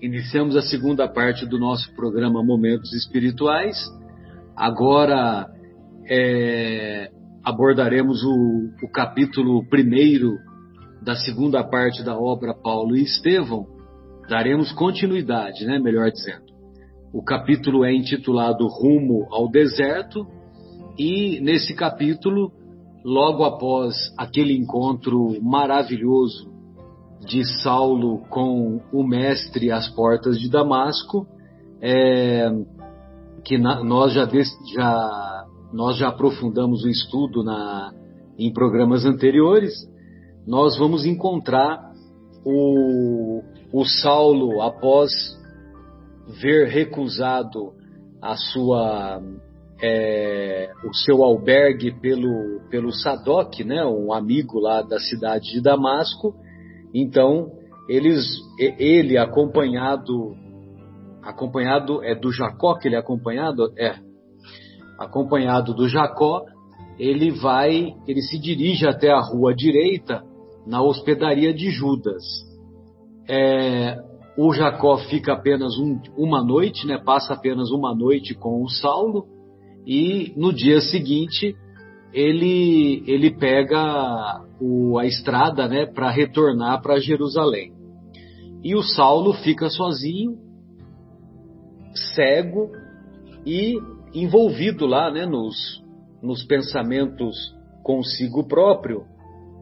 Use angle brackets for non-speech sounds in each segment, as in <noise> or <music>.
iniciamos a segunda parte do nosso programa Momentos Espirituais. Agora é, abordaremos o, o capítulo primeiro da segunda parte da obra Paulo e Estevão. Daremos continuidade, né? Melhor dizendo. O capítulo é intitulado Rumo ao Deserto e nesse capítulo, logo após aquele encontro maravilhoso de Saulo com o mestre às portas de Damasco, é, que na, nós já, já, nós já aprofundamos o estudo na, em programas anteriores, nós vamos encontrar o, o Saulo após ver recusado a sua é, o seu albergue pelo pelo Sadoc, né, um amigo lá da cidade de Damasco, então, eles, ele acompanhado, acompanhado é do Jacó que ele é acompanhado, é acompanhado do Jacó, ele vai, ele se dirige até a rua direita na hospedaria de Judas. É, o Jacó fica apenas um, uma noite, né, passa apenas uma noite com o Saulo e no dia seguinte ele, ele pega o, a estrada né, para retornar para Jerusalém. E o Saulo fica sozinho, cego e envolvido lá né, nos, nos pensamentos consigo próprio,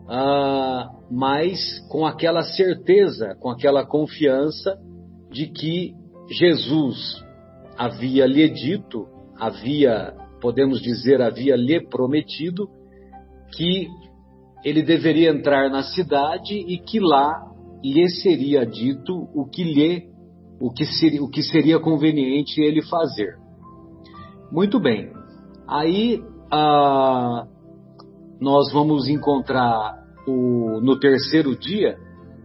ah, mas com aquela certeza, com aquela confiança de que Jesus havia lhe dito, havia podemos dizer, havia lhe prometido que ele deveria entrar na cidade e que lá lhe seria dito o que lhe o que seria, o que seria conveniente ele fazer. Muito bem. Aí ah, nós vamos encontrar o, no terceiro dia,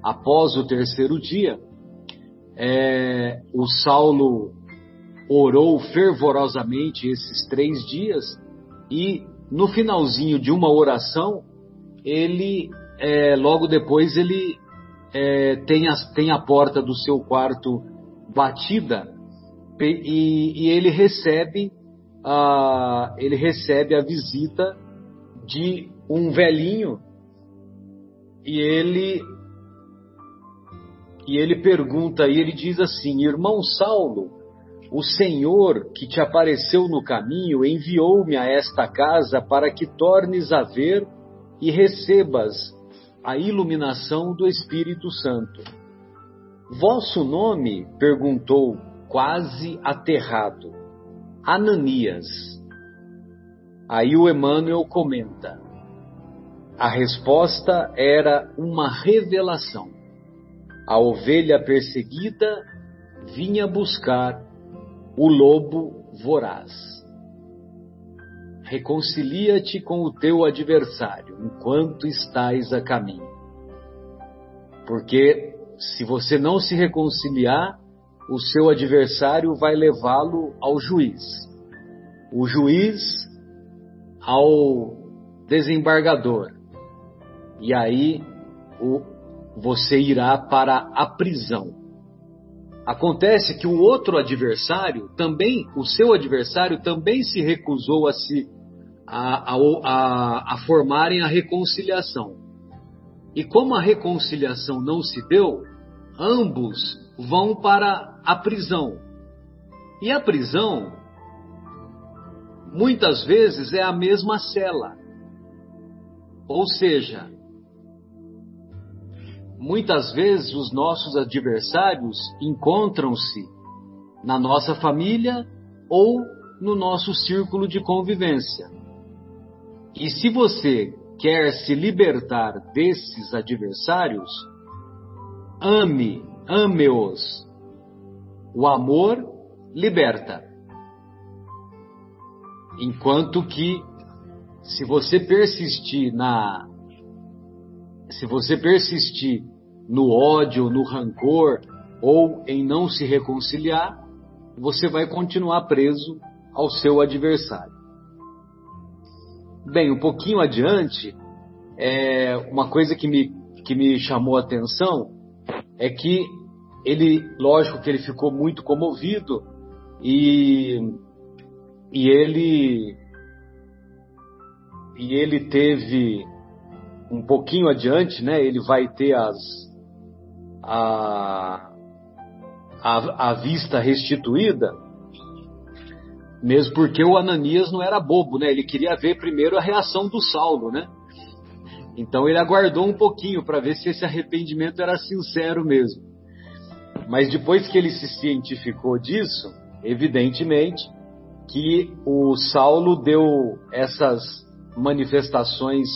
após o terceiro dia, é, o Saulo orou fervorosamente esses três dias e no finalzinho de uma oração ele é, logo depois ele é, tem, a, tem a porta do seu quarto batida e, e ele recebe a, ele recebe a visita de um velhinho e ele e ele pergunta e ele diz assim irmão Saulo o Senhor que te apareceu no caminho enviou-me a esta casa para que tornes a ver e recebas a iluminação do Espírito Santo. Vosso nome? perguntou, quase aterrado. Ananias. Aí o Emmanuel comenta. A resposta era uma revelação. A ovelha perseguida vinha buscar o lobo voraz. Reconcilia-te com o teu adversário enquanto estás a caminho. Porque se você não se reconciliar, o seu adversário vai levá-lo ao juiz. O juiz ao desembargador. E aí o, você irá para a prisão. Acontece que o outro adversário também, o seu adversário também se recusou a se a, a, a, formarem a reconciliação. E como a reconciliação não se deu, ambos vão para a prisão. E a prisão, muitas vezes, é a mesma cela. Ou seja, muitas vezes os nossos adversários encontram-se na nossa família ou no nosso círculo de convivência. E se você quer se libertar desses adversários, ame, ame-os. O amor liberta. Enquanto que, se você persistir na. Se você persistir no ódio, no rancor ou em não se reconciliar, você vai continuar preso ao seu adversário. Bem, um pouquinho adiante, é, uma coisa que me, que me chamou a atenção é que ele, lógico que ele ficou muito comovido e, e ele e ele teve um pouquinho adiante, né? Ele vai ter as a, a, a vista restituída, mesmo porque o Ananias não era bobo, né? Ele queria ver primeiro a reação do Saulo, né? Então ele aguardou um pouquinho para ver se esse arrependimento era sincero mesmo. Mas depois que ele se cientificou disso, evidentemente que o Saulo deu essas manifestações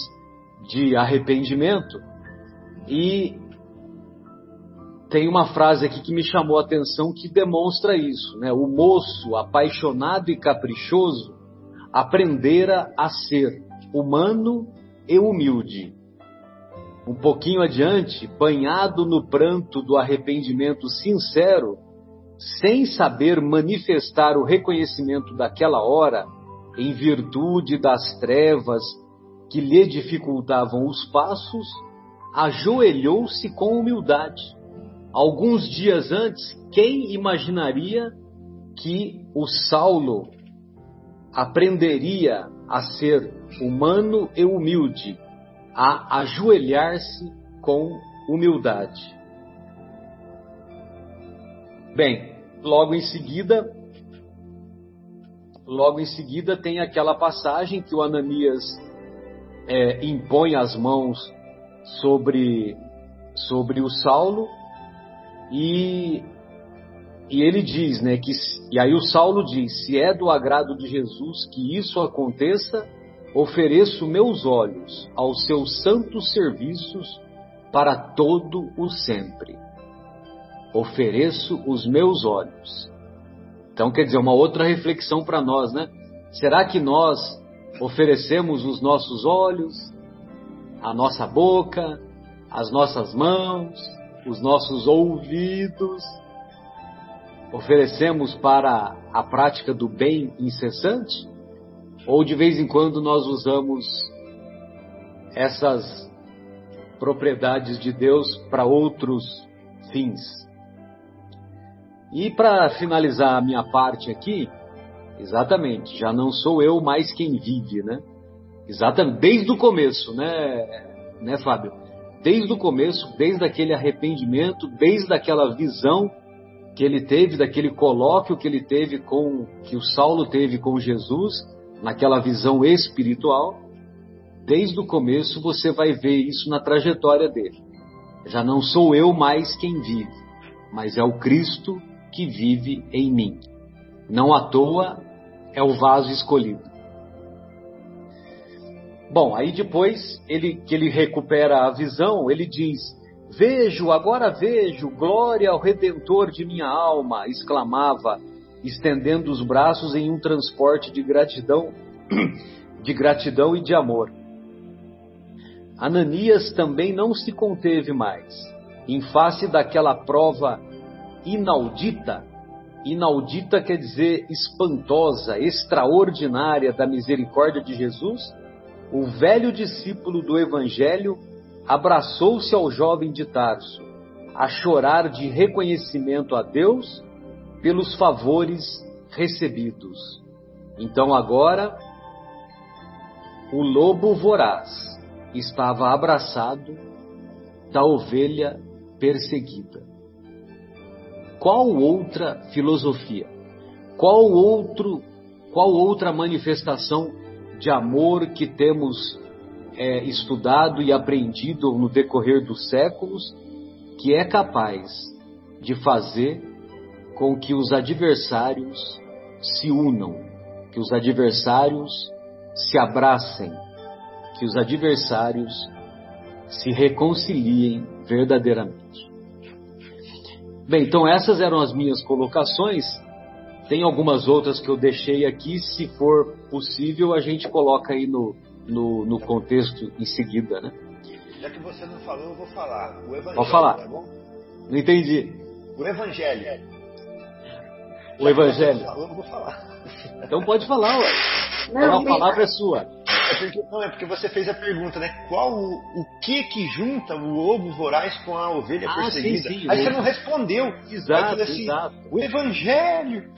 de arrependimento e tem uma frase aqui que me chamou a atenção que demonstra isso, né? O moço apaixonado e caprichoso aprendera a ser humano e humilde. Um pouquinho adiante, banhado no pranto do arrependimento sincero, sem saber manifestar o reconhecimento daquela hora, em virtude das trevas que lhe dificultavam os passos, ajoelhou-se com humildade. Alguns dias antes, quem imaginaria que o Saulo aprenderia a ser humano e humilde, a ajoelhar-se com humildade. Bem, logo em seguida, logo em seguida tem aquela passagem que o Ananias é, impõe as mãos sobre sobre o Saulo e e ele diz, né, que e aí o Saulo diz: se é do agrado de Jesus que isso aconteça, ofereço meus olhos aos seus santos serviços para todo o sempre. Ofereço os meus olhos. Então, quer dizer, uma outra reflexão para nós, né? Será que nós oferecemos os nossos olhos, a nossa boca, as nossas mãos, os nossos ouvidos? Oferecemos para a prática do bem incessante? Ou de vez em quando nós usamos essas propriedades de Deus para outros fins. E para finalizar a minha parte aqui, exatamente, já não sou eu mais quem vive, né? Exatamente, desde o começo, né, né, Fábio? Desde o começo, desde aquele arrependimento, desde aquela visão que ele teve, daquele colóquio que ele teve com, que o Saulo teve com Jesus, naquela visão espiritual, desde o começo você vai ver isso na trajetória dele. Já não sou eu mais quem vive, mas é o Cristo que vive em mim. Não à toa é o vaso escolhido. Bom, aí depois ele, que ele recupera a visão, ele diz: Vejo, agora vejo, glória ao Redentor de minha alma, exclamava estendendo os braços em um transporte de gratidão, <clears throat> de gratidão e de amor. Ananias também não se conteve mais, em face daquela prova inaudita. Inaudita quer dizer espantosa, extraordinária da misericórdia de Jesus. O velho discípulo do Evangelho abraçou-se ao jovem de Tarso, a chorar de reconhecimento a Deus pelos favores recebidos. Então agora o lobo voraz estava abraçado da ovelha perseguida. Qual outra filosofia? Qual outro, qual outra manifestação de amor que temos é, estudado e aprendido no decorrer dos séculos que é capaz de fazer com que os adversários se unam, que os adversários se abracem, que os adversários se reconciliem verdadeiramente. Bem, então essas eram as minhas colocações. Tem algumas outras que eu deixei aqui, se for possível, a gente coloca aí no, no, no contexto em seguida, né? Já que você não falou, eu vou falar. O Evangelho, Pode falar. Tá bom? Não entendi. O Evangelho. O Já Evangelho. Falou, eu vou falar. Então pode falar, ué. Não, a palavra é sua. É porque, não, é porque você fez a pergunta, né? Qual o, o que que junta o lobo voraz com a ovelha Ah, perseguida? sim, sim, Aí você não respondeu. Exato, assim, exato. O evangelho.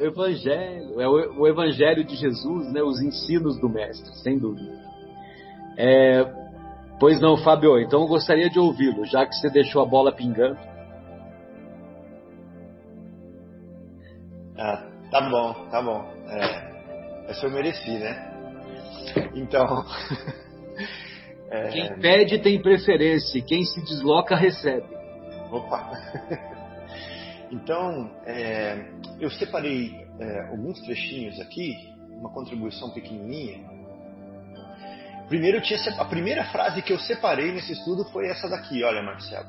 O Evangelho, é o, o Evangelho de Jesus, né? Os ensinos do Mestre, sem dúvida. É, pois não, Fábio, então eu gostaria de ouvi-lo, já que você deixou a bola pingando. Ah, tá bom, tá bom. É, essa eu mereci, né? Então. <laughs> é, Quem pede tem preferência, quem se desloca recebe. Opa! Então, é, eu separei é, alguns trechinhos aqui, uma contribuição pequenininha. Primeiro, tinha, a primeira frase que eu separei nesse estudo foi essa daqui, olha, Marcelo.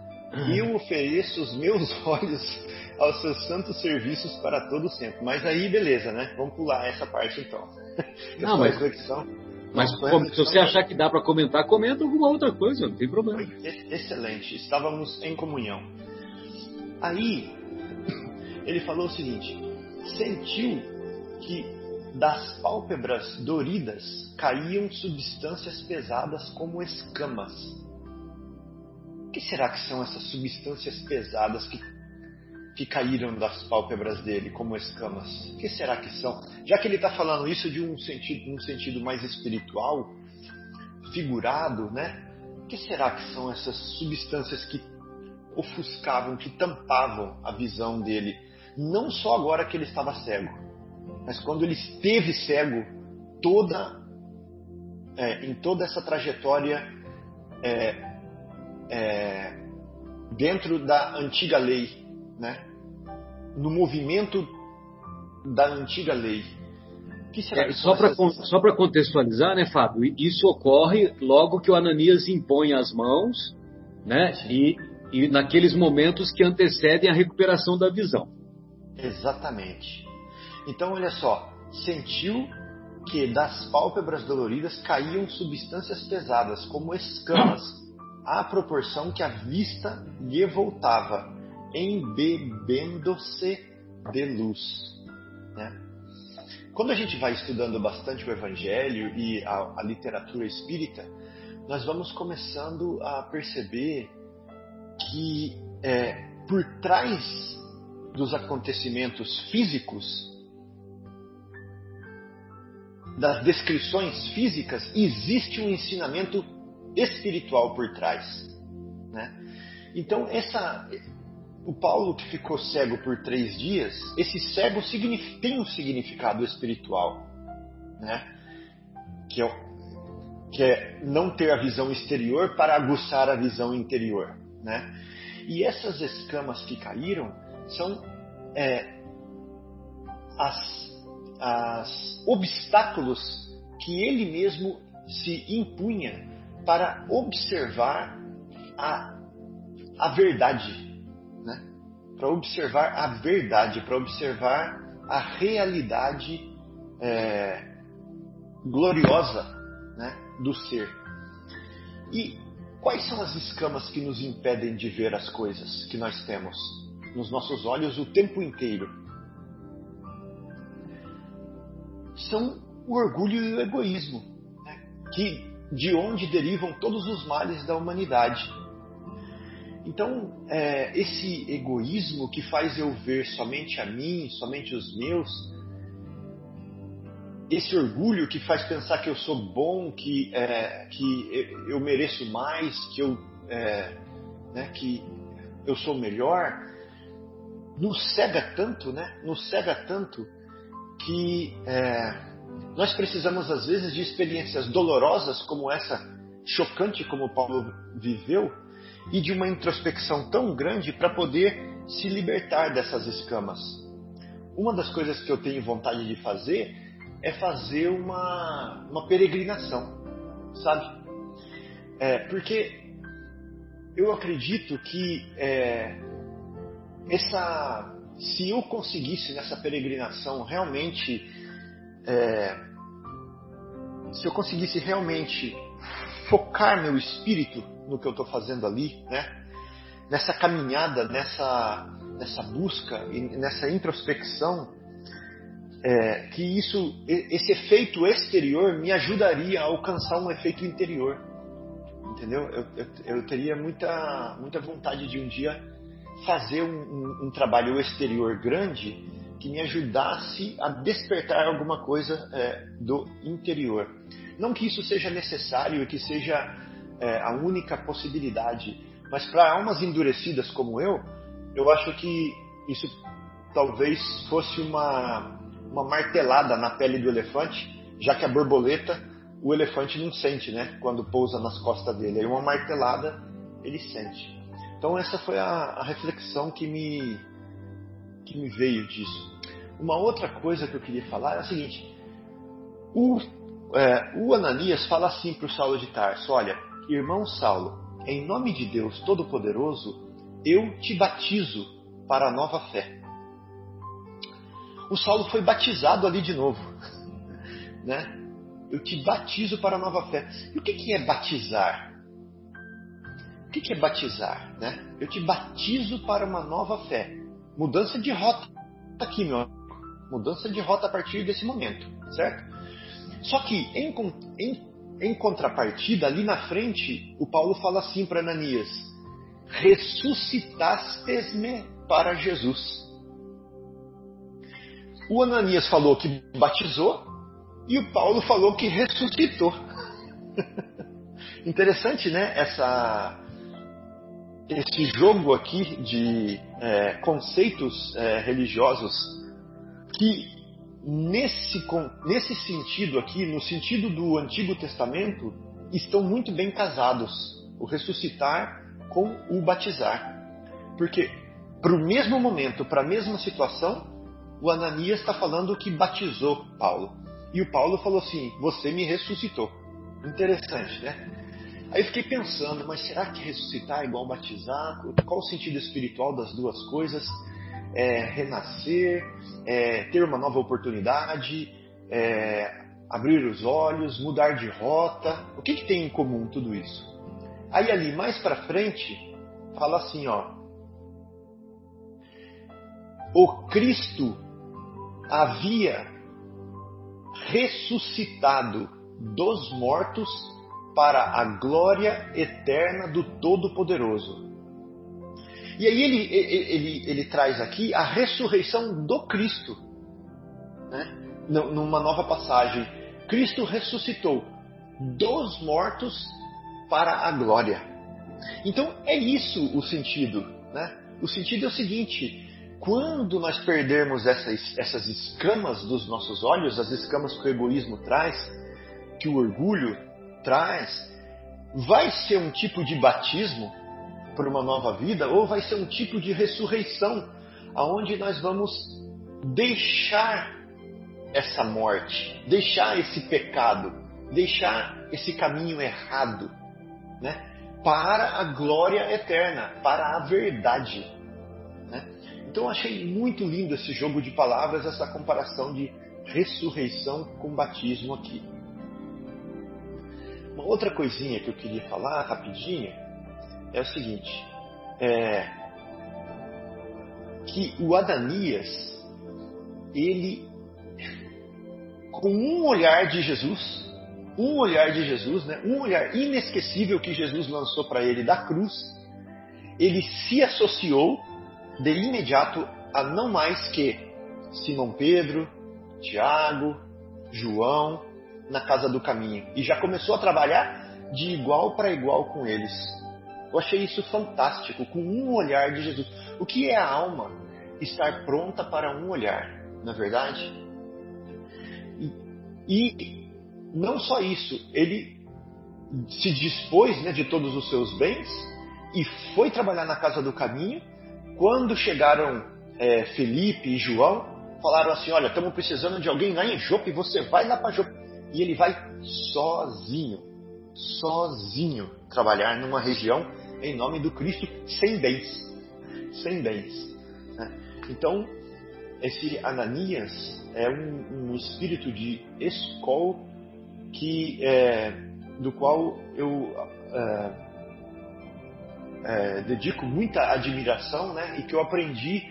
Eu ofereço os meus <laughs> olhos aos seus santos serviços para todo sempre. Mas aí, beleza, né? Vamos pular essa parte então. Não, mas- reflexão. Mas como- a se você reflexão- achar que dá para comentar, comenta alguma outra coisa, não tem problema. Excelente, estávamos em comunhão. Aí, <laughs> ele falou o seguinte: sentiu que das pálpebras doridas caíam substâncias pesadas como escamas. O que será que são essas substâncias pesadas que, que caíram das pálpebras dele como escamas? O que será que são? Já que ele está falando isso de um sentido, num sentido mais espiritual, figurado, né? O que será que são essas substâncias que ofuscavam, que tampavam a visão dele? Não só agora que ele estava cego, mas quando ele esteve cego, toda é, em toda essa trajetória é, é, dentro da antiga lei, né? No movimento da antiga lei. É, só para essas- contextualizar, né, Fábio? Isso ocorre logo que o Ananias impõe as mãos, né? E, e naqueles momentos que antecedem a recuperação da visão. Exatamente. Então, olha só, sentiu que das pálpebras doloridas caíam substâncias pesadas, como escamas, à proporção que a vista lhe voltava, embebendo-se de luz. né? Quando a gente vai estudando bastante o Evangelho e a, a literatura espírita, nós vamos começando a perceber que é, por trás dos acontecimentos físicos, das descrições físicas, existe um ensinamento espiritual por trás. Né? Então, essa, o Paulo que ficou cego por três dias, esse cego tem um significado espiritual, né? que, é, que é não ter a visão exterior para aguçar a visão interior. Né? E essas escamas que caíram são é, as, as obstáculos que ele mesmo se impunha para observar a, a verdade? Para observar a verdade, para observar a realidade é, gloriosa né? do ser. E quais são as escamas que nos impedem de ver as coisas que nós temos nos nossos olhos o tempo inteiro? São o orgulho e o egoísmo, né? que de onde derivam todos os males da humanidade. Então, é, esse egoísmo que faz eu ver somente a mim, somente os meus, esse orgulho que faz pensar que eu sou bom, que, é, que eu mereço mais, que eu, é, né, que eu sou melhor, nos cega tanto, né? Nos cega tanto que é, nós precisamos às vezes de experiências dolorosas como essa, chocante como Paulo viveu, e de uma introspecção tão grande para poder se libertar dessas escamas. Uma das coisas que eu tenho vontade de fazer é fazer uma, uma peregrinação, sabe? É, porque eu acredito que é, essa, se eu conseguisse nessa peregrinação realmente, é, se eu conseguisse realmente focar meu espírito no que eu estou fazendo ali, né? Nessa caminhada, nessa, nessa busca e nessa introspecção, é, que isso, esse efeito exterior me ajudaria a alcançar um efeito interior. Entendeu? Eu, eu, eu teria muita, muita vontade de um dia fazer um, um, um, trabalho exterior grande que me ajudasse a despertar alguma coisa é, do interior. Não que isso seja necessário e que seja é, a única possibilidade, mas para almas endurecidas como eu, eu acho que isso talvez fosse uma, uma martelada na pele do elefante, já que a borboleta, o elefante não sente, né? Quando pousa nas costas dele. Aí uma martelada ele sente. Então essa foi a, a reflexão que me, que me veio disso. Uma outra coisa que eu queria falar é a seguinte: o, é, o Ananias fala assim para o Saulo de Tarso: Olha, irmão Saulo, em nome de Deus Todo-Poderoso, eu te batizo para a nova fé. O Saulo foi batizado ali de novo, <laughs> né? Eu te batizo para a nova fé. E o que, que é batizar? O que, que é batizar? Né? Eu te batizo para uma nova fé. Mudança de rota aqui, meu amigo. Mudança de rota a partir desse momento, certo? Só que, em, em, em contrapartida, ali na frente, o Paulo fala assim para Ananias: ressuscitastes-me para Jesus. O Ananias falou que batizou e o Paulo falou que ressuscitou. <laughs> Interessante, né? Essa, esse jogo aqui de é, conceitos é, religiosos que nesse, nesse sentido aqui, no sentido do Antigo Testamento, estão muito bem casados. O ressuscitar com o batizar. Porque para o mesmo momento, para a mesma situação, o Ananias está falando que batizou Paulo. E o Paulo falou assim: Você me ressuscitou. Interessante, né? Aí fiquei pensando, mas será que ressuscitar é igual batizar? Qual o sentido espiritual das duas coisas? É, renascer, é, ter uma nova oportunidade, é, abrir os olhos, mudar de rota. O que, que tem em comum tudo isso? Aí ali mais para frente fala assim, ó. O Cristo havia ressuscitado dos mortos para a glória eterna do Todo-Poderoso. E aí ele, ele, ele, ele, traz aqui a ressurreição do Cristo. Né? Numa nova passagem. Cristo ressuscitou dos mortos para a glória. Então é isso o sentido. Né? O sentido é o seguinte: quando nós perdermos essas, essas escamas dos nossos olhos, as escamas que o egoísmo traz, que o orgulho traz, vai ser um tipo de batismo para uma nova vida ou vai ser um tipo de ressurreição, aonde nós vamos deixar essa morte, deixar esse pecado, deixar esse caminho errado, né? Para a glória eterna, para a verdade. Né? Então achei muito lindo esse jogo de palavras, essa comparação de ressurreição com batismo aqui. Uma outra coisinha que eu queria falar rapidinho é o seguinte: é, que o Adanias, ele, com um olhar de Jesus, um olhar de Jesus, né, um olhar inesquecível que Jesus lançou para ele da cruz, ele se associou de imediato a não mais que Simão Pedro, Tiago, João, na casa do caminho e já começou a trabalhar de igual para igual com eles. Eu achei isso fantástico, com um olhar de Jesus. O que é a alma? Estar pronta para um olhar, na é verdade? E, e, não só isso, ele se dispôs né, de todos os seus bens e foi trabalhar na casa do caminho. Quando chegaram é, Felipe e João, falaram assim: Olha, estamos precisando de alguém lá em Jope, você vai lá para Jope e ele vai sozinho, sozinho trabalhar numa região em nome do Cristo sem bens, sem bens. Né? Então esse Ananias é um, um espírito de escol que é, do qual eu é, é, dedico muita admiração, né? E que eu aprendi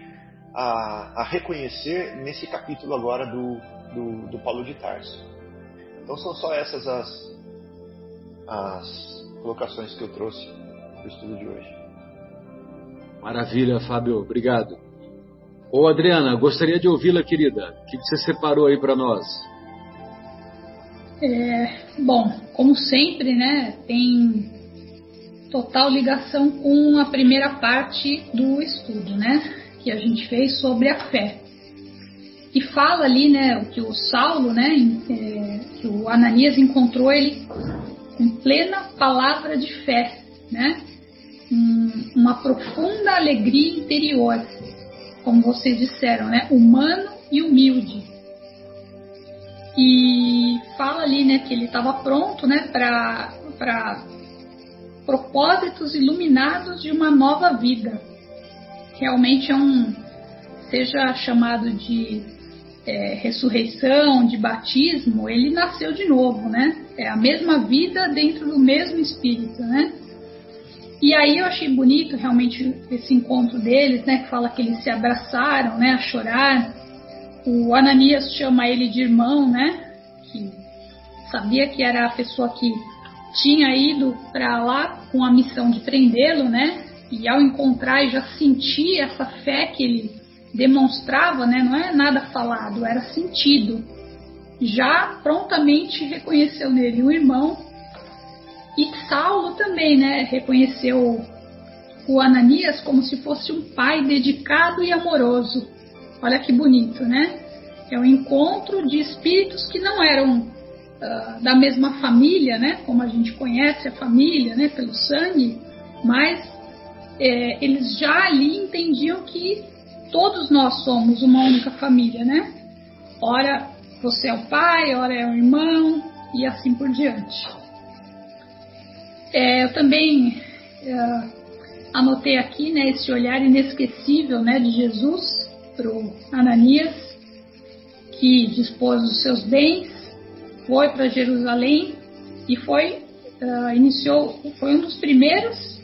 a, a reconhecer nesse capítulo agora do, do, do, Paulo de Tarso. Então são só essas as, as colocações que eu trouxe para o estudo de hoje. Maravilha, Fábio, obrigado. Ô Adriana, gostaria de ouvi-la, querida. O que você separou aí para nós? É, bom, como sempre, né, tem total ligação com a primeira parte do estudo, né? que a gente fez sobre a fé. E fala ali, né, o que o Saulo, né, é, que o Ananias encontrou ele com plena palavra de fé, né, um, uma profunda alegria interior, como vocês disseram, né, humano e humilde. E fala ali, né, que ele estava pronto, né, para propósitos iluminados de uma nova vida. Realmente é um, seja chamado de é, ressurreição, de batismo, ele nasceu de novo, né? É a mesma vida dentro do mesmo espírito, né? E aí eu achei bonito realmente esse encontro deles, né? Que fala que eles se abraçaram, né? A chorar. O Ananias chama ele de irmão, né? Que sabia que era a pessoa que tinha ido para lá com a missão de prendê-lo, né? e ao encontrar já sentir essa fé que ele demonstrava, né, não é nada falado, era sentido. Já prontamente reconheceu nele um irmão e Saulo também, né, reconheceu o Ananias como se fosse um pai dedicado e amoroso. Olha que bonito, né? É um encontro de espíritos que não eram uh, da mesma família, né? Como a gente conhece a família, né? Pelo sangue, mas é, eles já ali entendiam que todos nós somos uma única família, né? Ora você é o pai, ora é o irmão e assim por diante. É, eu também é, anotei aqui né, esse olhar inesquecível né, de Jesus para o Ananias, que dispôs dos seus bens, foi para Jerusalém e foi uh, iniciou, foi um dos primeiros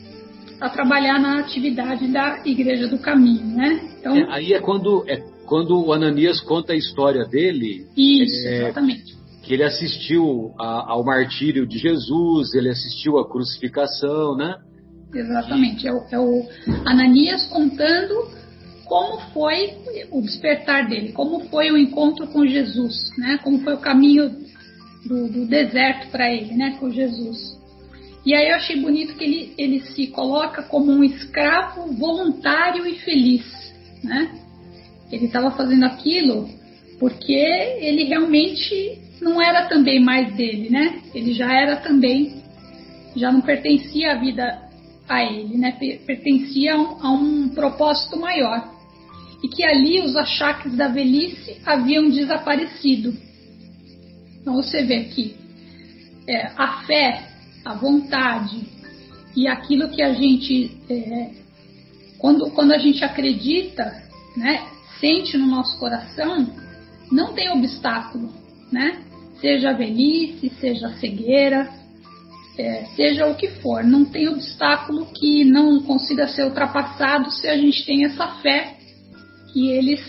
a trabalhar na atividade da Igreja do Caminho, né? Então, é, aí é quando, é quando o Ananias conta a história dele. Isso, é, exatamente. Que ele assistiu a, ao martírio de Jesus, ele assistiu à crucificação, né? Exatamente. É o, é o Ananias contando como foi o despertar dele, como foi o encontro com Jesus, né? Como foi o caminho do, do deserto para ele, né? Com Jesus. E aí eu achei bonito que ele, ele se coloca como um escravo voluntário e feliz, né? Ele estava fazendo aquilo porque ele realmente não era também mais dele, né? Ele já era também, já não pertencia à vida a ele, né? Pertencia a um, a um propósito maior. E que ali os achaques da velhice haviam desaparecido. Então você vê aqui, é, a fé a vontade e aquilo que a gente, é, quando, quando a gente acredita, né, sente no nosso coração, não tem obstáculo, né? Seja a velhice, seja a cegueira, é, seja o que for, não tem obstáculo que não consiga ser ultrapassado se a gente tem essa fé que eles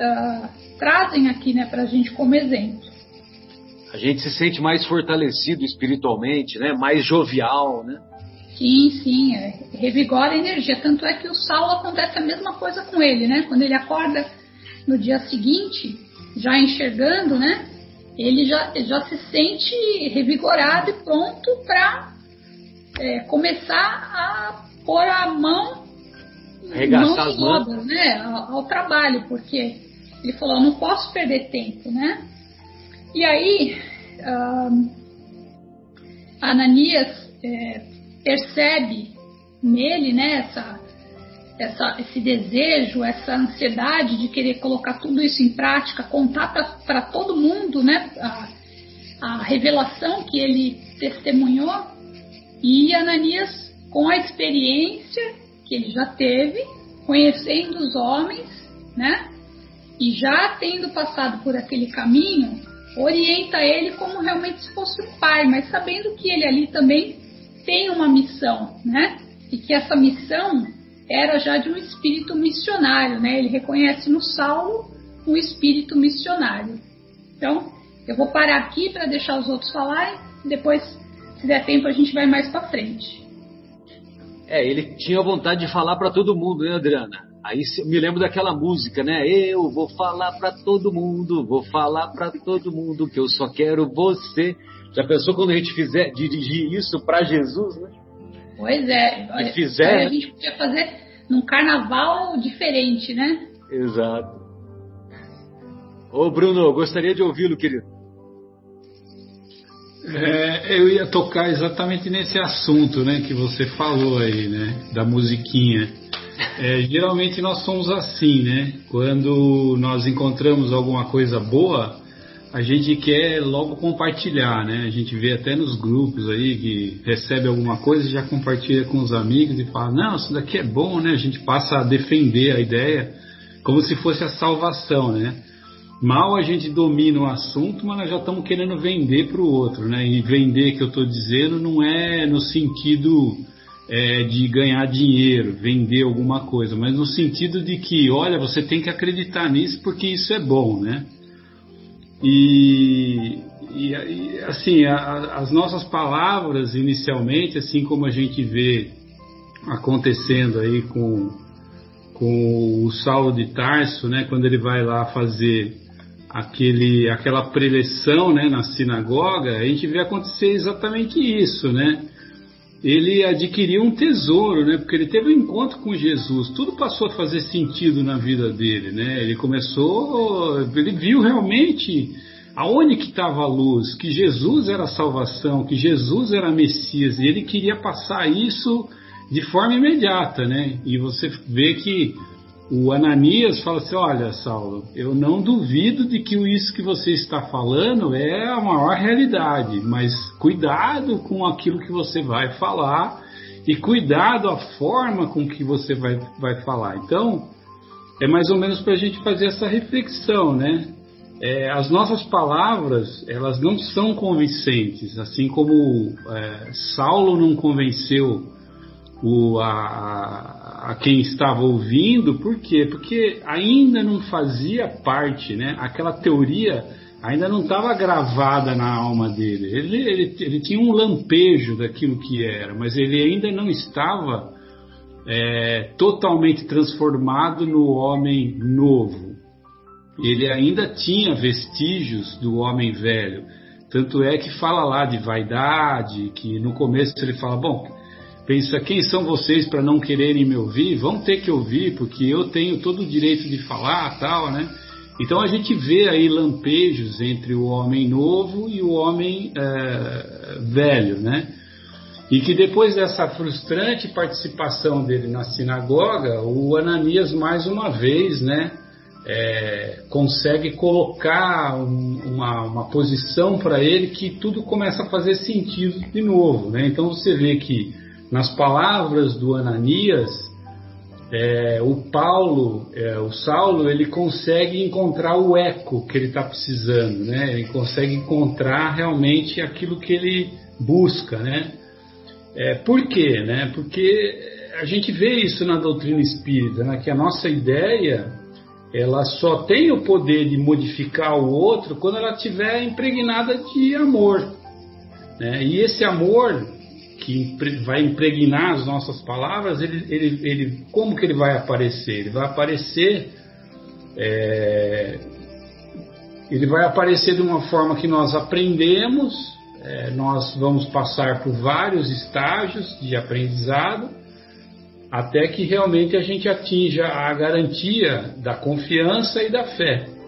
uh, trazem aqui né, para a gente como exemplo a gente se sente mais fortalecido espiritualmente, né? Mais jovial, né? Sim, sim, é, revigora a energia. Tanto é que o Saulo acontece a mesma coisa com ele, né? Quando ele acorda no dia seguinte, já enxergando, né? Ele já, já se sente revigorado e pronto para é, começar a pôr a mão, Regaçar as mãos, né? Ao, ao trabalho, porque ele falou: não posso perder tempo, né? E aí, Ananias é, percebe nele né, essa, essa, esse desejo, essa ansiedade de querer colocar tudo isso em prática, contar para todo mundo né, a, a revelação que ele testemunhou. E Ananias, com a experiência que ele já teve, conhecendo os homens, né, e já tendo passado por aquele caminho, orienta ele como realmente se fosse um pai, mas sabendo que ele ali também tem uma missão, né? E que essa missão era já de um espírito missionário, né? Ele reconhece no Saulo um espírito missionário. Então, eu vou parar aqui para deixar os outros falarem, depois, se der tempo, a gente vai mais para frente. É, ele tinha vontade de falar para todo mundo, né, Adriana? Aí me lembro daquela música, né? Eu vou falar para todo mundo, vou falar para todo mundo que eu só quero você. Já pensou quando a gente fizer dirigir isso para Jesus, né? Pois é. Olha, fizer... A gente podia fazer num carnaval diferente, né? Exato. Ô Bruno, gostaria de ouvi-lo, querido. É, eu ia tocar exatamente nesse assunto, né, que você falou aí, né, da musiquinha. É, geralmente nós somos assim, né? Quando nós encontramos alguma coisa boa, a gente quer logo compartilhar, né? A gente vê até nos grupos aí que recebe alguma coisa e já compartilha com os amigos e fala: Não, isso daqui é bom, né? A gente passa a defender a ideia como se fosse a salvação, né? Mal a gente domina o assunto, mas nós já estamos querendo vender para o outro, né? E vender que eu estou dizendo não é no sentido é, de ganhar dinheiro, vender alguma coisa, mas no sentido de que, olha, você tem que acreditar nisso porque isso é bom, né? E, e, e assim, a, as nossas palavras inicialmente, assim como a gente vê acontecendo aí com, com o Saulo de Tarso, né, quando ele vai lá fazer aquele, aquela preleção né, na sinagoga, a gente vê acontecer exatamente isso, né? Ele adquiriu um tesouro, né? Porque ele teve um encontro com Jesus. Tudo passou a fazer sentido na vida dele, né? Ele começou, ele viu realmente aonde que estava a luz, que Jesus era a salvação, que Jesus era Messias, e ele queria passar isso de forma imediata, né? E você vê que o Ananias fala assim: Olha, Saulo, eu não duvido de que isso que você está falando é a maior realidade, mas cuidado com aquilo que você vai falar e cuidado a forma com que você vai, vai falar. Então, é mais ou menos para a gente fazer essa reflexão, né? É, as nossas palavras, elas não são convincentes, assim como é, Saulo não convenceu o, a, a quem estava ouvindo, por quê? Porque ainda não fazia parte, né? Aquela teoria ainda não estava gravada na alma dele. Ele, ele, ele, tinha um lampejo daquilo que era, mas ele ainda não estava é, totalmente transformado no homem novo. Ele ainda tinha vestígios do homem velho. Tanto é que fala lá de vaidade, que no começo ele fala, bom, pensa quem são vocês para não quererem me ouvir? Vão ter que ouvir porque eu tenho todo o direito de falar, tal, né? Então a gente vê aí lampejos entre o homem novo e o homem é, velho, né? E que depois dessa frustrante participação dele na sinagoga, o Ananias mais uma vez, né, é, consegue colocar um, uma, uma posição para ele que tudo começa a fazer sentido de novo, né? Então você vê que nas palavras do Ananias, é, o Paulo, é, o Saulo, ele consegue encontrar o eco que ele está precisando, né? Ele consegue encontrar realmente aquilo que ele busca, né? É, por quê, né? Porque a gente vê isso na doutrina espírita, né? Que a nossa ideia ela só tem o poder de modificar o outro quando ela estiver impregnada de amor, né? E esse amor que vai impregnar as nossas palavras, ele, ele, ele, como que ele vai aparecer? Ele vai aparecer, é, ele vai aparecer de uma forma que nós aprendemos, é, nós vamos passar por vários estágios de aprendizado, até que realmente a gente atinja a garantia da confiança e da fé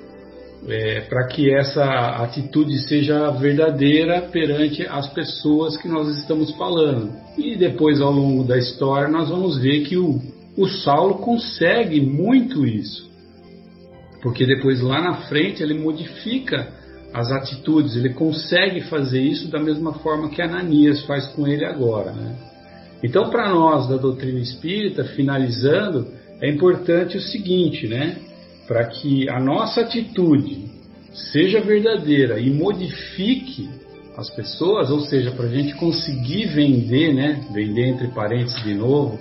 é, para que essa atitude seja verdadeira perante as pessoas que nós estamos falando. E depois, ao longo da história, nós vamos ver que o, o Saulo consegue muito isso, porque depois lá na frente ele modifica as atitudes, ele consegue fazer isso da mesma forma que Ananias faz com ele agora. Né? Então, para nós da doutrina espírita, finalizando, é importante o seguinte, né? Para que a nossa atitude seja verdadeira e modifique as pessoas, ou seja, para a gente conseguir vender, né, vender entre parênteses de novo,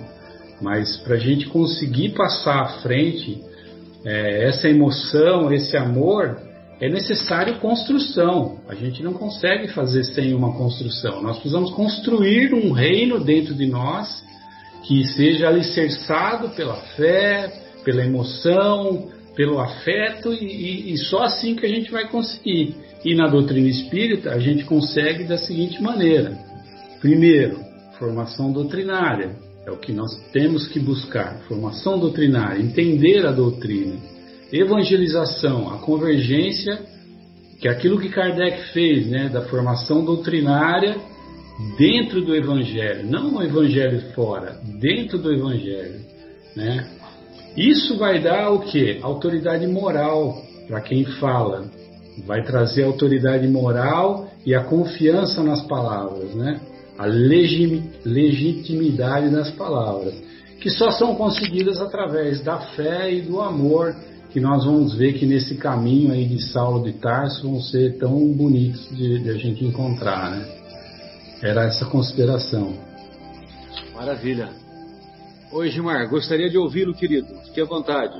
Mas para a gente conseguir passar à frente é, essa emoção, esse amor, é necessário construção. A gente não consegue fazer sem uma construção. Nós precisamos construir um reino dentro de nós que seja alicerçado pela fé, pela emoção, pelo afeto, e, e, só assim que a gente vai conseguir. E na doutrina espírita, a gente consegue da seguinte maneira: primeiro, formação doutrinária. É o que nós temos que buscar, formação doutrinária, entender a doutrina. Evangelização, a convergência, que é aquilo que Kardec fez, né, da formação doutrinária dentro do Evangelho, não o Evangelho fora, dentro do Evangelho, né? Isso vai dar o que? Autoridade moral para quem fala. Vai trazer autoridade moral e a confiança nas palavras, né? A legitimidade das palavras, que só são conseguidas através da fé e do amor, que nós vamos ver que nesse caminho aí de Saulo de Tarso vão ser tão bonitos de, de a gente encontrar, né? Era essa consideração. Maravilha. Oi, Gilmar, gostaria de ouvi-lo, querido. Fique à vontade.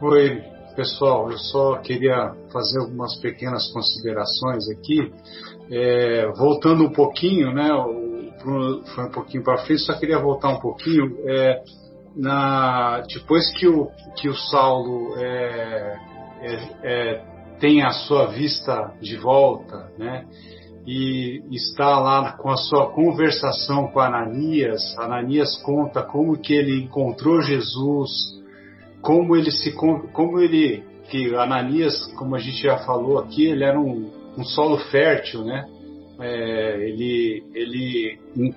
Oi, pessoal. Eu só queria fazer algumas pequenas considerações aqui. É, voltando um pouquinho, né? O, foi um pouquinho para frente, só queria voltar um pouquinho. É, na, depois que o, que o Saulo é, é, é tem a sua vista de volta, né? E está lá com a sua conversação com Ananias. Ananias conta como que ele encontrou Jesus, como ele se como ele que Ananias, como a gente já falou aqui, ele era um, um solo fértil, né? É, ele ele em,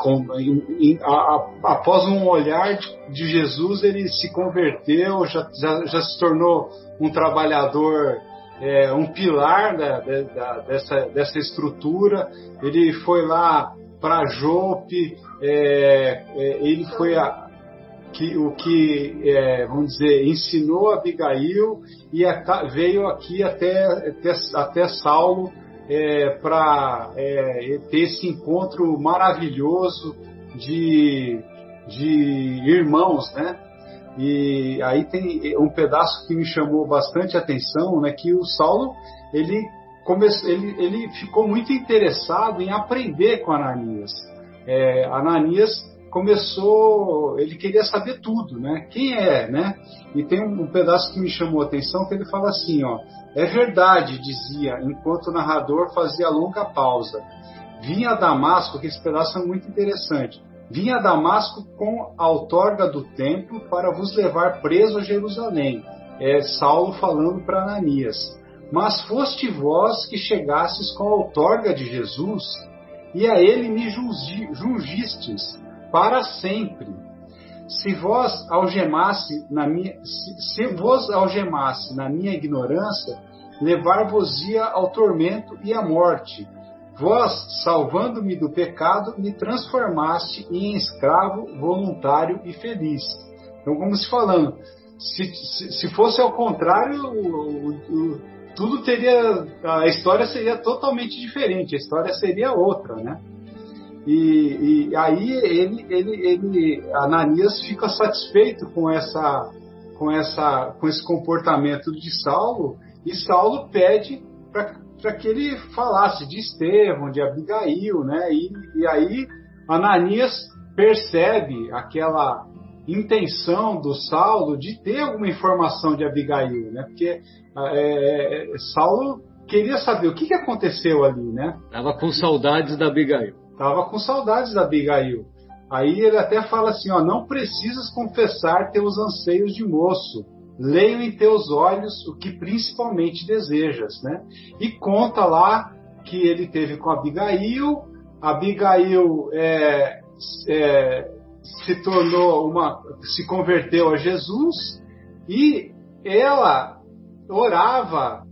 em, a, após um olhar de, Jesus ele se converteu, já, já, já se tornou um trabalhador é, um pilar da, da, dessa, dessa estrutura. Ele foi lá para Jope, é, é, ele foi a, que, o que, é, vamos dizer, ensinou Abigail e a, veio aqui até, até, até Saulo é, para é, ter esse encontro maravilhoso de, de irmãos, né? E aí tem um pedaço que me chamou bastante atenção, né, que o Saulo ele, come, ele, ele ficou muito interessado em aprender com Ananias. É, Ananias começou, ele queria saber tudo, né? Quem é, né? E tem um pedaço que me chamou a atenção que ele fala assim, ó, é verdade, dizia, enquanto o narrador fazia longa pausa. Vinha a Damasco, que esse pedaço é muito interessante Vim a Damasco com a outorga do templo para vos levar preso a Jerusalém. É Saulo falando para Ananias. Mas foste vós que chegastes com a outorga de Jesus, e a ele me julgistes para sempre. Se vós algemasse na minha, se, se vos algemasse na minha ignorância, levar-vos-ia ao tormento e à morte. Vós, salvando-me do pecado, me transformaste em escravo voluntário e feliz. Então, como se falando, se, se, se fosse ao contrário, o, o, tudo teria. A história seria totalmente diferente, a história seria outra, né? E, e aí ele, ele, ele, Ananias fica satisfeito com essa, com essa, com esse comportamento de Saulo e Saulo pede para para que ele falasse de Estevão, de Abigail, né? E, e aí Ananias percebe aquela intenção do Saulo de ter alguma informação de Abigail, né? Porque é, é Saulo queria saber o que, que aconteceu ali, né? Tava com saudades da Abigail. Tava com saudades da Abigail. Aí ele até fala assim, ó, não precisas confessar teus anseios de moço, leio em teus olhos o que principalmente desejas, né? E conta lá que ele teve com Abigail, Abigail é, é, se tornou uma, se converteu a Jesus e ela orava,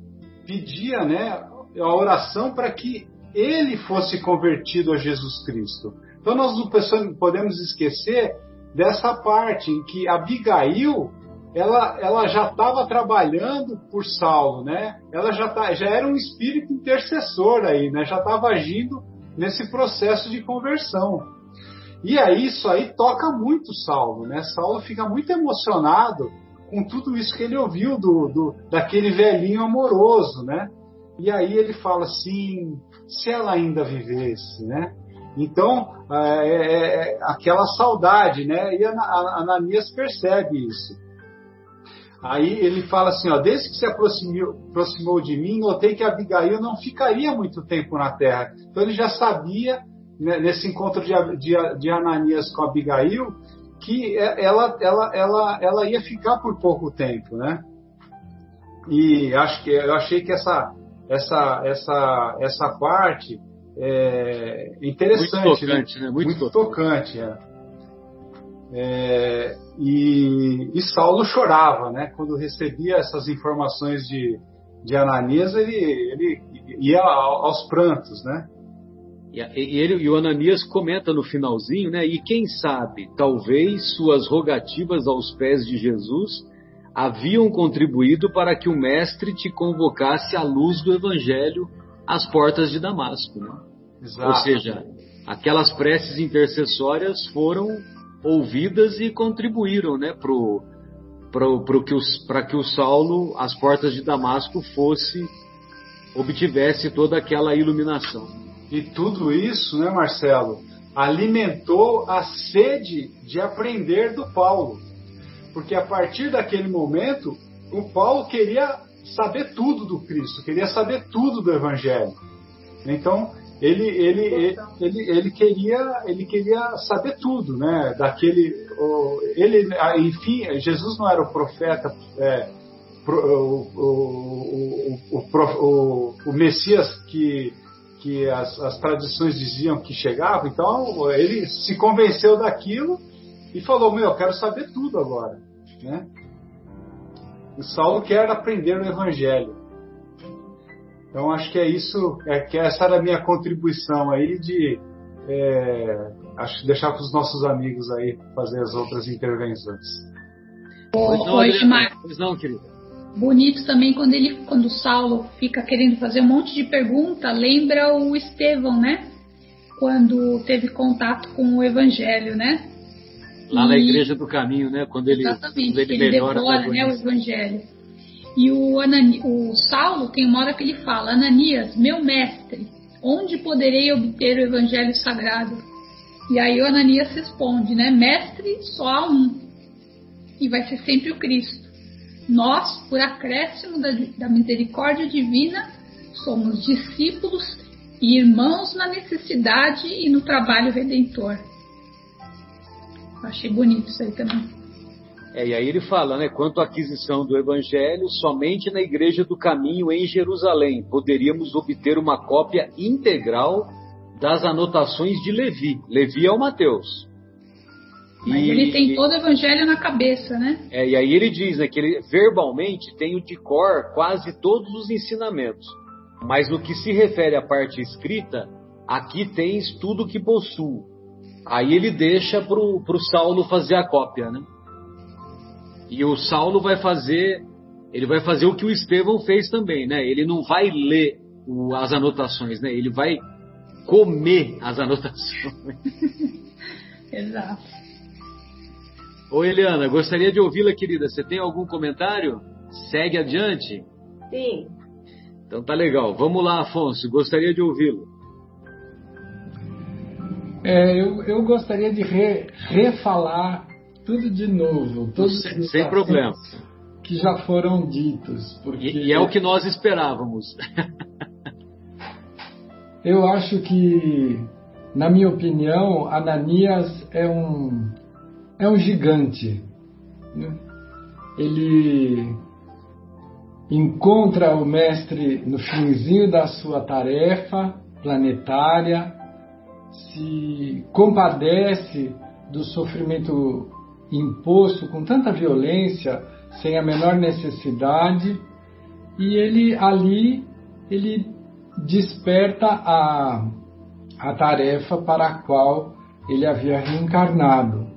pedia, né, a oração para que ele fosse convertido a Jesus Cristo. Então nós não podemos esquecer dessa parte em que Abigail ela, ela já estava trabalhando por Saulo, né? Ela já, tá, já era um espírito intercessor aí, né? Já estava agindo nesse processo de conversão. E aí isso aí toca muito Saulo, né? Saulo fica muito emocionado com tudo isso que ele ouviu do, do daquele velhinho amoroso, né? E aí ele fala assim, se ela ainda vivesse, né? Então, é, é, é aquela saudade, né? E Ananias percebe isso. Aí ele fala assim, ó, desde que se aproximou, aproximou de mim, notei que Abigail não ficaria muito tempo na terra. Então ele já sabia, né, nesse encontro de, de, de, Ananias com Abigail, que ela, ela, ela, ela ia ficar por pouco tempo, né? E acho que eu achei que essa essa essa essa parte é interessante, muito tocante, né? né? Muito, muito tocante, é. É, e, e, Saulo chorava, né? Quando recebia essas informações de, de Ananias, ele, ele ia aos prantos, né? E, ele, e o Ananias comenta no finalzinho, né? E quem sabe, talvez suas rogativas aos pés de Jesus haviam contribuído para que o Mestre te convocasse à luz do Evangelho às portas de Damasco, né? Exato. Ou seja, aquelas preces intercessórias foram ouvidas e contribuíram né, para que o Saulo, as portas de Damasco, fosse, obtivesse toda aquela iluminação. E tudo isso, né, Marcelo, alimentou a sede de aprender do Paulo. Porque a partir daquele momento, o Paulo queria saber tudo do Cristo, queria saber tudo do Evangelho. Então, ele, ele, ele, ele, queria, ele queria saber tudo, né? Daquele, ele, enfim, Jesus não era o profeta, é, o, o, o, o, Messias que, que as, as tradições diziam que chegava, então ele se convenceu daquilo e falou: Meu, eu quero saber tudo agora, né? O Saulo quer aprender o Evangelho. Então acho que é isso, é que essa era a minha contribuição aí de é, acho deixar para os nossos amigos aí fazer as outras intervenções. Hoje, Marcos. não, querido. Bonito também quando ele, quando o Saulo fica querendo fazer um monte de pergunta, lembra o Estevão, né? Quando teve contato com o Evangelho, né? Lá e... na Igreja do Caminho, né? Quando ele, Exatamente, quando ele, ele melhora devora, né, o Evangelho. E o, Anani, o Saulo tem uma hora que ele fala: Ananias, meu mestre, onde poderei obter o evangelho sagrado? E aí o Ananias responde, né? Mestre só há um, e vai ser sempre o Cristo. Nós, por acréscimo da, da misericórdia divina, somos discípulos e irmãos na necessidade e no trabalho redentor. Achei bonito isso aí também. É, e aí ele fala, né? Quanto à aquisição do Evangelho, somente na Igreja do Caminho em Jerusalém poderíamos obter uma cópia integral das anotações de Levi. Levi é o Mateus. Mas e, ele tem todo o Evangelho na cabeça, né? É, e aí ele diz né, que ele verbalmente tem o de cor quase todos os ensinamentos. Mas no que se refere à parte escrita, aqui tens tudo que possuo. Aí ele deixa para o Saulo fazer a cópia, né? E o Saulo vai fazer, ele vai fazer o que o Estevão fez também, né? Ele não vai ler o, as anotações, né? Ele vai comer as <laughs> anotações. <laughs> Exato. Oi, Eliana, gostaria de ouvi-la, querida. Você tem algum comentário? Segue adiante. Sim. Então tá legal. Vamos lá, Afonso. Gostaria de ouvi-lo. É, eu, eu gostaria de re, refalar tudo de novo, todos sem, sem problema que já foram ditos. Porque e, e é o que nós esperávamos. <laughs> eu acho que, na minha opinião, Ananias é um é um gigante. Né? Ele encontra o mestre no finzinho da sua tarefa planetária, se compadece do sofrimento imposto com tanta violência, sem a menor necessidade, e ele ali ele desperta a, a tarefa para a qual ele havia reencarnado.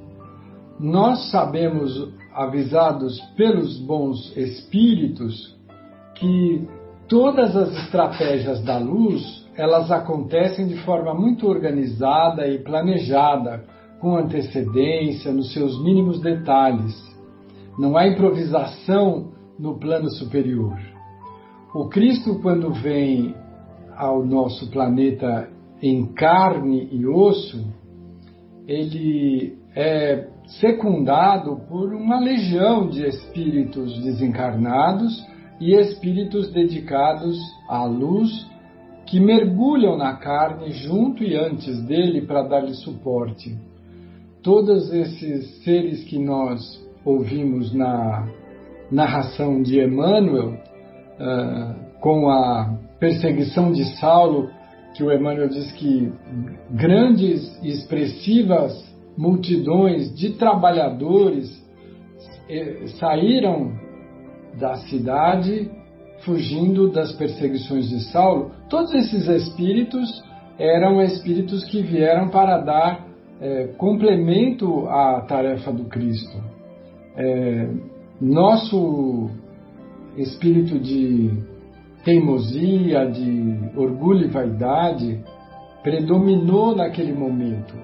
Nós sabemos, avisados pelos bons espíritos, que todas as estratégias da luz elas acontecem de forma muito organizada e planejada, com antecedência, nos seus mínimos detalhes. Não há improvisação no plano superior. O Cristo, quando vem ao nosso planeta em carne e osso, ele é secundado por uma legião de espíritos desencarnados e espíritos dedicados à luz que mergulham na carne junto e antes dele para dar-lhe suporte. Todos esses seres que nós ouvimos na narração de Emmanuel, uh, com a perseguição de Saulo, que o Emmanuel diz que grandes e expressivas multidões de trabalhadores eh, saíram da cidade fugindo das perseguições de Saulo. Todos esses espíritos eram espíritos que vieram para dar é, complemento à tarefa do Cristo. É, nosso espírito de teimosia, de orgulho e vaidade predominou naquele momento,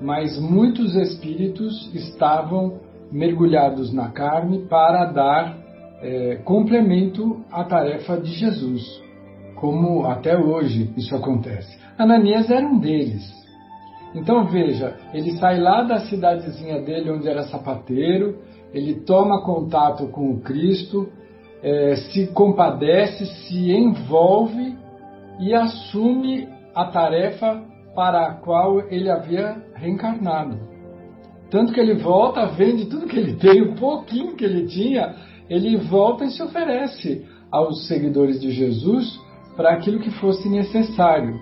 mas muitos espíritos estavam mergulhados na carne para dar é, complemento à tarefa de Jesus, como até hoje isso acontece. Ananias era um deles. Então veja, ele sai lá da cidadezinha dele, onde era sapateiro, ele toma contato com o Cristo, é, se compadece, se envolve e assume a tarefa para a qual ele havia reencarnado. Tanto que ele volta, vende tudo que ele tem, o pouquinho que ele tinha, ele volta e se oferece aos seguidores de Jesus para aquilo que fosse necessário.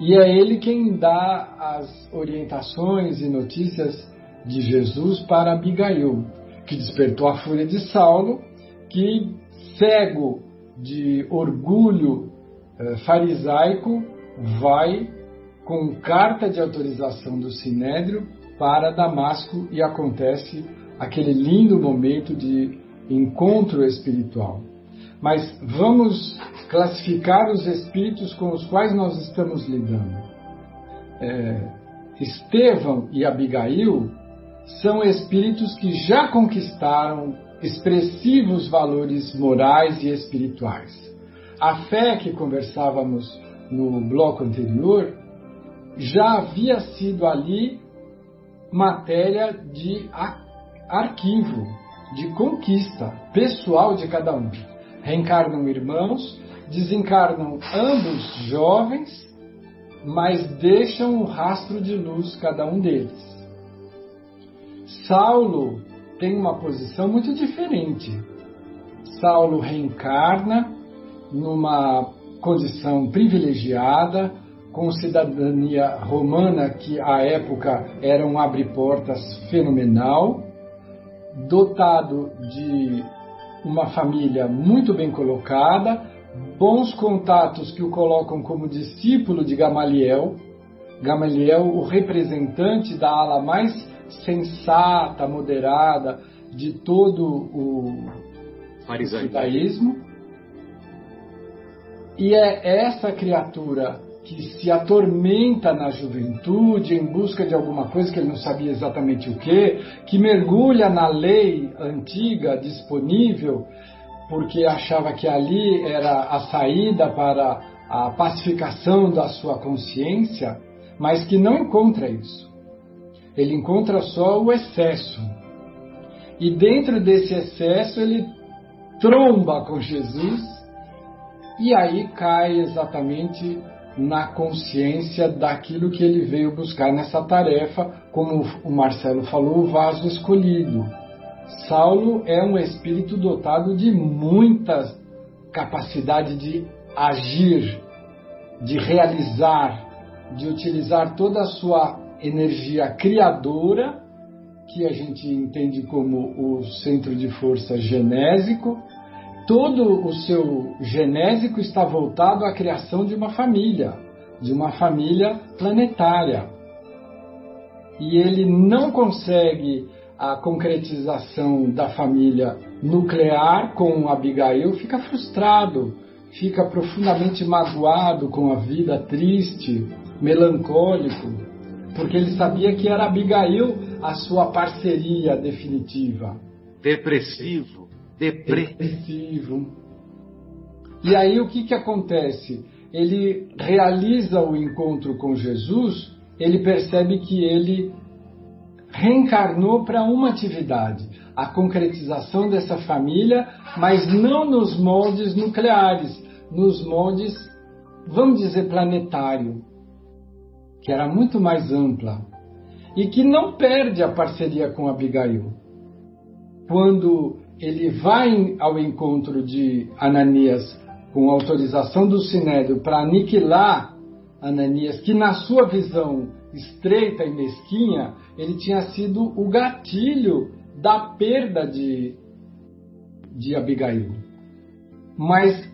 E é ele quem dá as orientações e notícias de Jesus para Abigail, que despertou a fúria de Saulo, que, cego de orgulho eh, farisaico, vai com carta de autorização do Sinédrio para Damasco e acontece aquele lindo momento de encontro espiritual. Mas vamos classificar os espíritos com os quais nós estamos lidando. É, Estevão e Abigail são espíritos que já conquistaram expressivos valores morais e espirituais. A fé que conversávamos no bloco anterior já havia sido ali matéria de arquivo, de conquista pessoal de cada um. Reencarnam irmãos, desencarnam ambos jovens, mas deixam o rastro de luz cada um deles. Saulo tem uma posição muito diferente. Saulo reencarna numa condição privilegiada, com cidadania romana, que à época era um abre-portas fenomenal, dotado de uma família muito bem colocada, bons contatos que o colocam como discípulo de Gamaliel. Gamaliel, o representante da ala mais sensata, moderada de todo o judaísmo. E é essa criatura que se atormenta na juventude em busca de alguma coisa que ele não sabia exatamente o que, que mergulha na lei antiga disponível porque achava que ali era a saída para a pacificação da sua consciência, mas que não encontra isso. Ele encontra só o excesso. E dentro desse excesso ele tromba com Jesus e aí cai exatamente na consciência daquilo que ele veio buscar nessa tarefa, como o Marcelo falou, o vaso escolhido. Saulo é um espírito dotado de muita capacidade de agir, de realizar, de utilizar toda a sua energia criadora, que a gente entende como o centro de força genésico, todo o seu genésico está voltado à criação de uma família, de uma família planetária. E ele não consegue a concretização da família nuclear com Abigail, fica frustrado, fica profundamente magoado com a vida, triste, melancólico. porque ele sabia que era Abigail a sua parceria definitiva. Depressivo, depre. Depressivo. E aí o que, que acontece? Ele realiza o encontro com Jesus, ele percebe que ele reencarnou para uma atividade, a concretização dessa família, mas não nos moldes nucleares, nos moldes, vamos dizer, planetário, que era muito mais ampla e que não perde a parceria com Abigail. Quando ele vai ao encontro de Ananias com autorização do Sinédrio para aniquilar Ananias, que na sua visão estreita e mesquinha, ele tinha sido o gatilho da perda de, de Abigail. Mas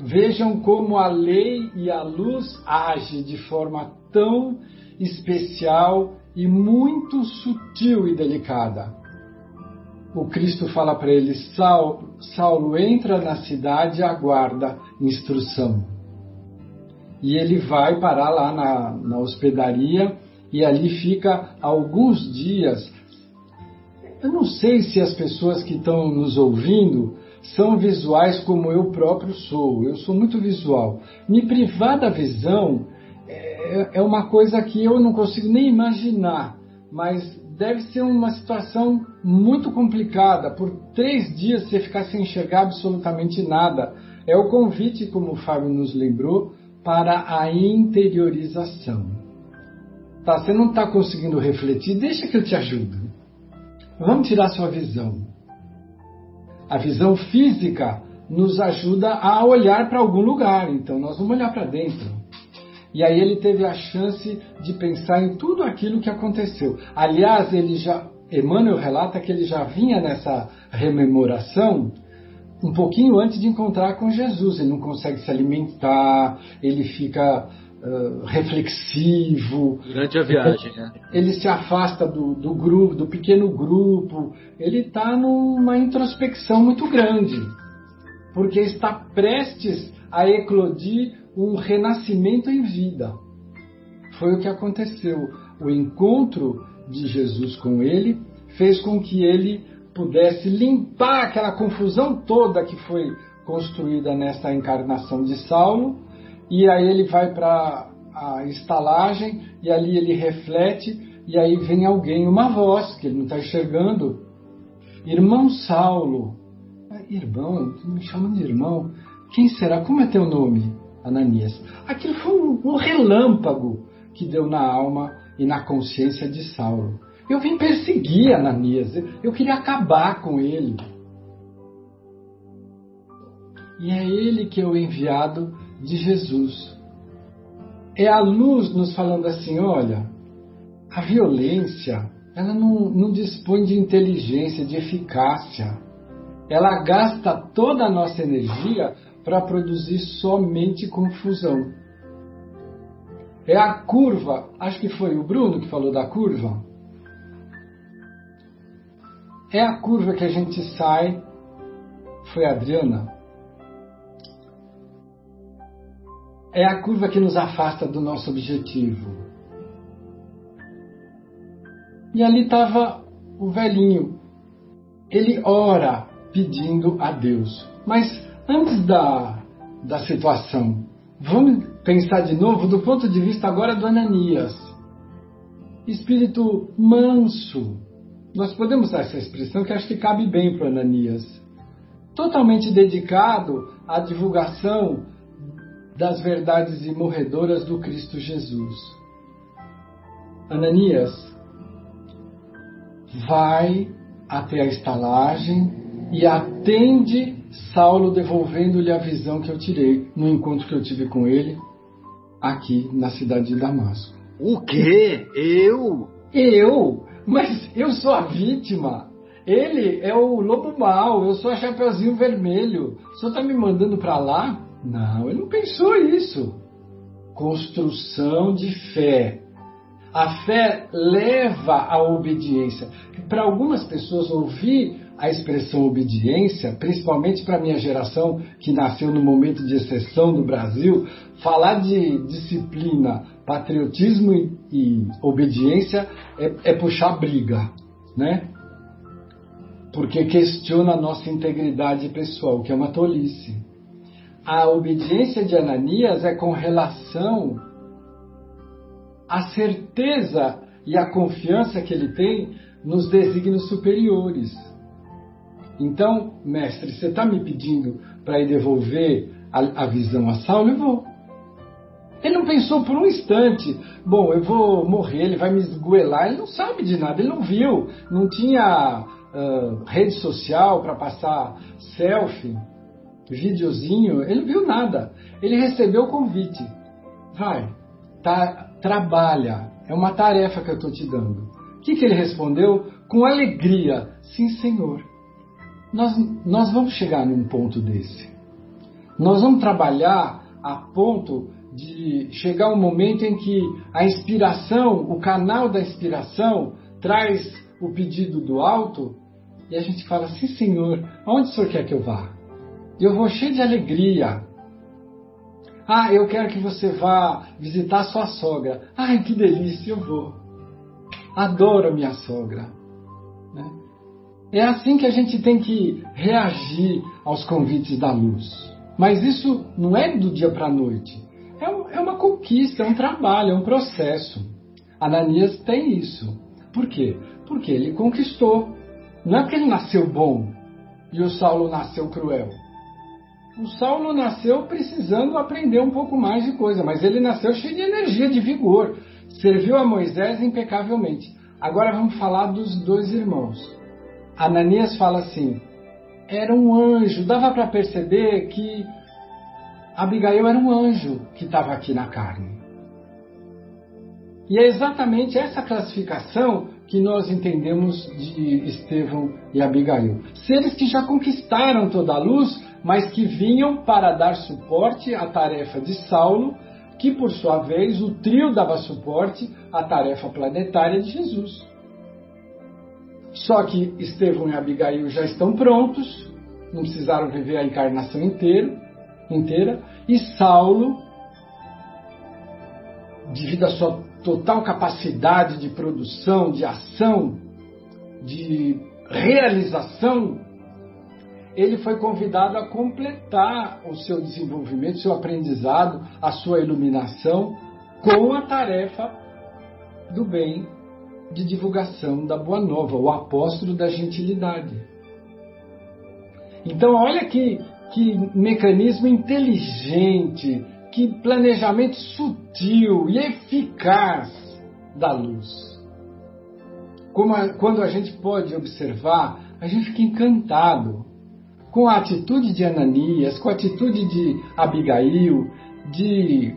vejam como a lei e a luz agem de forma tão especial e muito sutil e delicada. O Cristo fala para ele: Saulo, entra na cidade e aguarda instrução. E ele vai parar lá na, na hospedaria e ali fica alguns dias. Eu não sei se as pessoas que estão nos ouvindo são visuais como eu próprio sou. Eu sou muito visual. Me privar da visão é, é uma coisa que eu não consigo nem imaginar, mas deve ser uma situação muito complicada. Por três dias você ficar sem enxergar absolutamente nada. É o convite, como o Fábio nos lembrou, para a interiorização. Tá, você não está conseguindo refletir? Deixa que eu te ajudo. Vamos tirar sua visão. A visão física nos ajuda a olhar para algum lugar, então nós vamos olhar para dentro. E aí ele teve a chance de pensar em tudo aquilo que aconteceu. Aliás, ele já, Emmanuel relata que ele já vinha nessa rememoração um pouquinho antes de encontrar com Jesus. Ele não consegue se alimentar, ele fica uh, reflexivo. Durante a viagem, né? Ele se afasta do, do grupo, do pequeno grupo. Ele está numa introspecção muito grande, porque está prestes a eclodir um renascimento em vida. Foi o que aconteceu. O encontro de Jesus com ele fez com que ele pudesse limpar aquela confusão toda que foi construída nessa encarnação de Saulo, e aí ele vai para a estalagem e ali ele reflete e aí vem alguém, uma voz que ele não está enxergando, irmão Saulo, irmão, me chamam de irmão, quem será? Como é teu nome? Ananias. Aquilo foi um, relâmpago que deu na alma e na consciência de Saulo. Eu vim perseguir Ananias, eu queria acabar com ele. E é ele que é o enviado de Jesus. É a luz nos falando assim: olha, a violência, ela não, não dispõe de inteligência, de eficácia. Ela gasta toda a nossa energia para produzir somente confusão. É a curva, acho que foi o Bruno que falou da curva. É a curva que a gente sai. Foi a Adriana? É a curva que nos afasta do nosso objetivo. E ali estava o velhinho. Ele ora pedindo a Deus. Mas antes da, da situação, vamos pensar de novo do ponto de vista agora do Ananias. Espírito manso, nós podemos usar essa expressão que acho que cabe bem para Ananias. Totalmente dedicado à divulgação das verdades imorredoras do Cristo Jesus. Ananias, vai até a estalagem e atende Saulo devolvendo-lhe a visão que eu tirei no encontro que eu tive com ele aqui na cidade de Damasco. O quê? Eu? Eu? Mas eu sou a vítima. Ele é o lobo mau, eu sou a Chapeuzinho Vermelho. O senhor está me mandando para lá? Não, ele não pensou isso. Construção de fé. A fé leva à obediência. Para algumas pessoas, ouvir a expressão obediência, principalmente para a minha geração que nasceu no momento de exceção do Brasil, falar de disciplina, patriotismo e, e obediência é, é puxar briga, né? Porque questiona a nossa integridade pessoal, que é uma tolice. A obediência de Ananias é com relação à certeza e à confiança que ele tem nos desígnios superiores. Então, mestre, você está me pedindo para ir devolver a, a, visão a Saulo? Eu vou. Ele não pensou por um instante, bom, eu vou morrer, ele vai me esgoelar. Ele não sabe de nada, ele não viu, não tinha uh, rede social para passar selfie, videozinho, ele não viu nada. Ele recebeu o convite. Vai, tá, trabalha, é uma tarefa que eu estou te dando. O que, que ele respondeu? Com alegria, sim, Senhor. Nós, nós vamos chegar num ponto desse. Nós vamos trabalhar a ponto de chegar um momento em que a inspiração, o canal da inspiração, traz o pedido do alto e a gente fala assim: Senhor, aonde o Senhor quer que eu vá? Eu vou cheio de alegria. Ah, eu quero que você vá visitar sua sogra. Ai, que delícia, eu vou. Adoro minha sogra. Né? É assim que a gente tem que reagir aos convites da luz. Mas isso não é do dia para a noite. É, é uma conquista, é um trabalho, é um processo. Ananias tem isso. Por quê? Porque ele conquistou. Não é porque ele nasceu bom e o Saulo nasceu cruel. O Saulo nasceu precisando aprender um pouco mais de coisa, mas ele nasceu cheio de energia, de vigor. Serviu a Moisés impecavelmente. Agora vamos falar dos dois irmãos. Ananias fala assim: era um anjo, dava para perceber que Abigail era um anjo que estava aqui na carne. E é exatamente essa classificação que nós entendemos de Estevão e Abigail. Seres que já conquistaram toda a luz, mas que vinham para dar suporte à tarefa de Saulo, que por sua vez o trio dava suporte à tarefa planetária de Jesus. Só que Estevão e Abigail já estão prontos, não precisaram viver a encarnação inteira, inteira e Saulo, devido à sua total capacidade de produção, de ação, de realização, ele foi convidado a completar o seu desenvolvimento, seu aprendizado, a sua iluminação com a tarefa do bem de divulgação da Boa Nova, o apóstolo da gentilidade. Então, olha que, que mecanismo inteligente, que planejamento sutil e eficaz da luz. A, quando a gente pode observar, a gente fica encantado com a atitude de Ananias, com a atitude de Abigail, de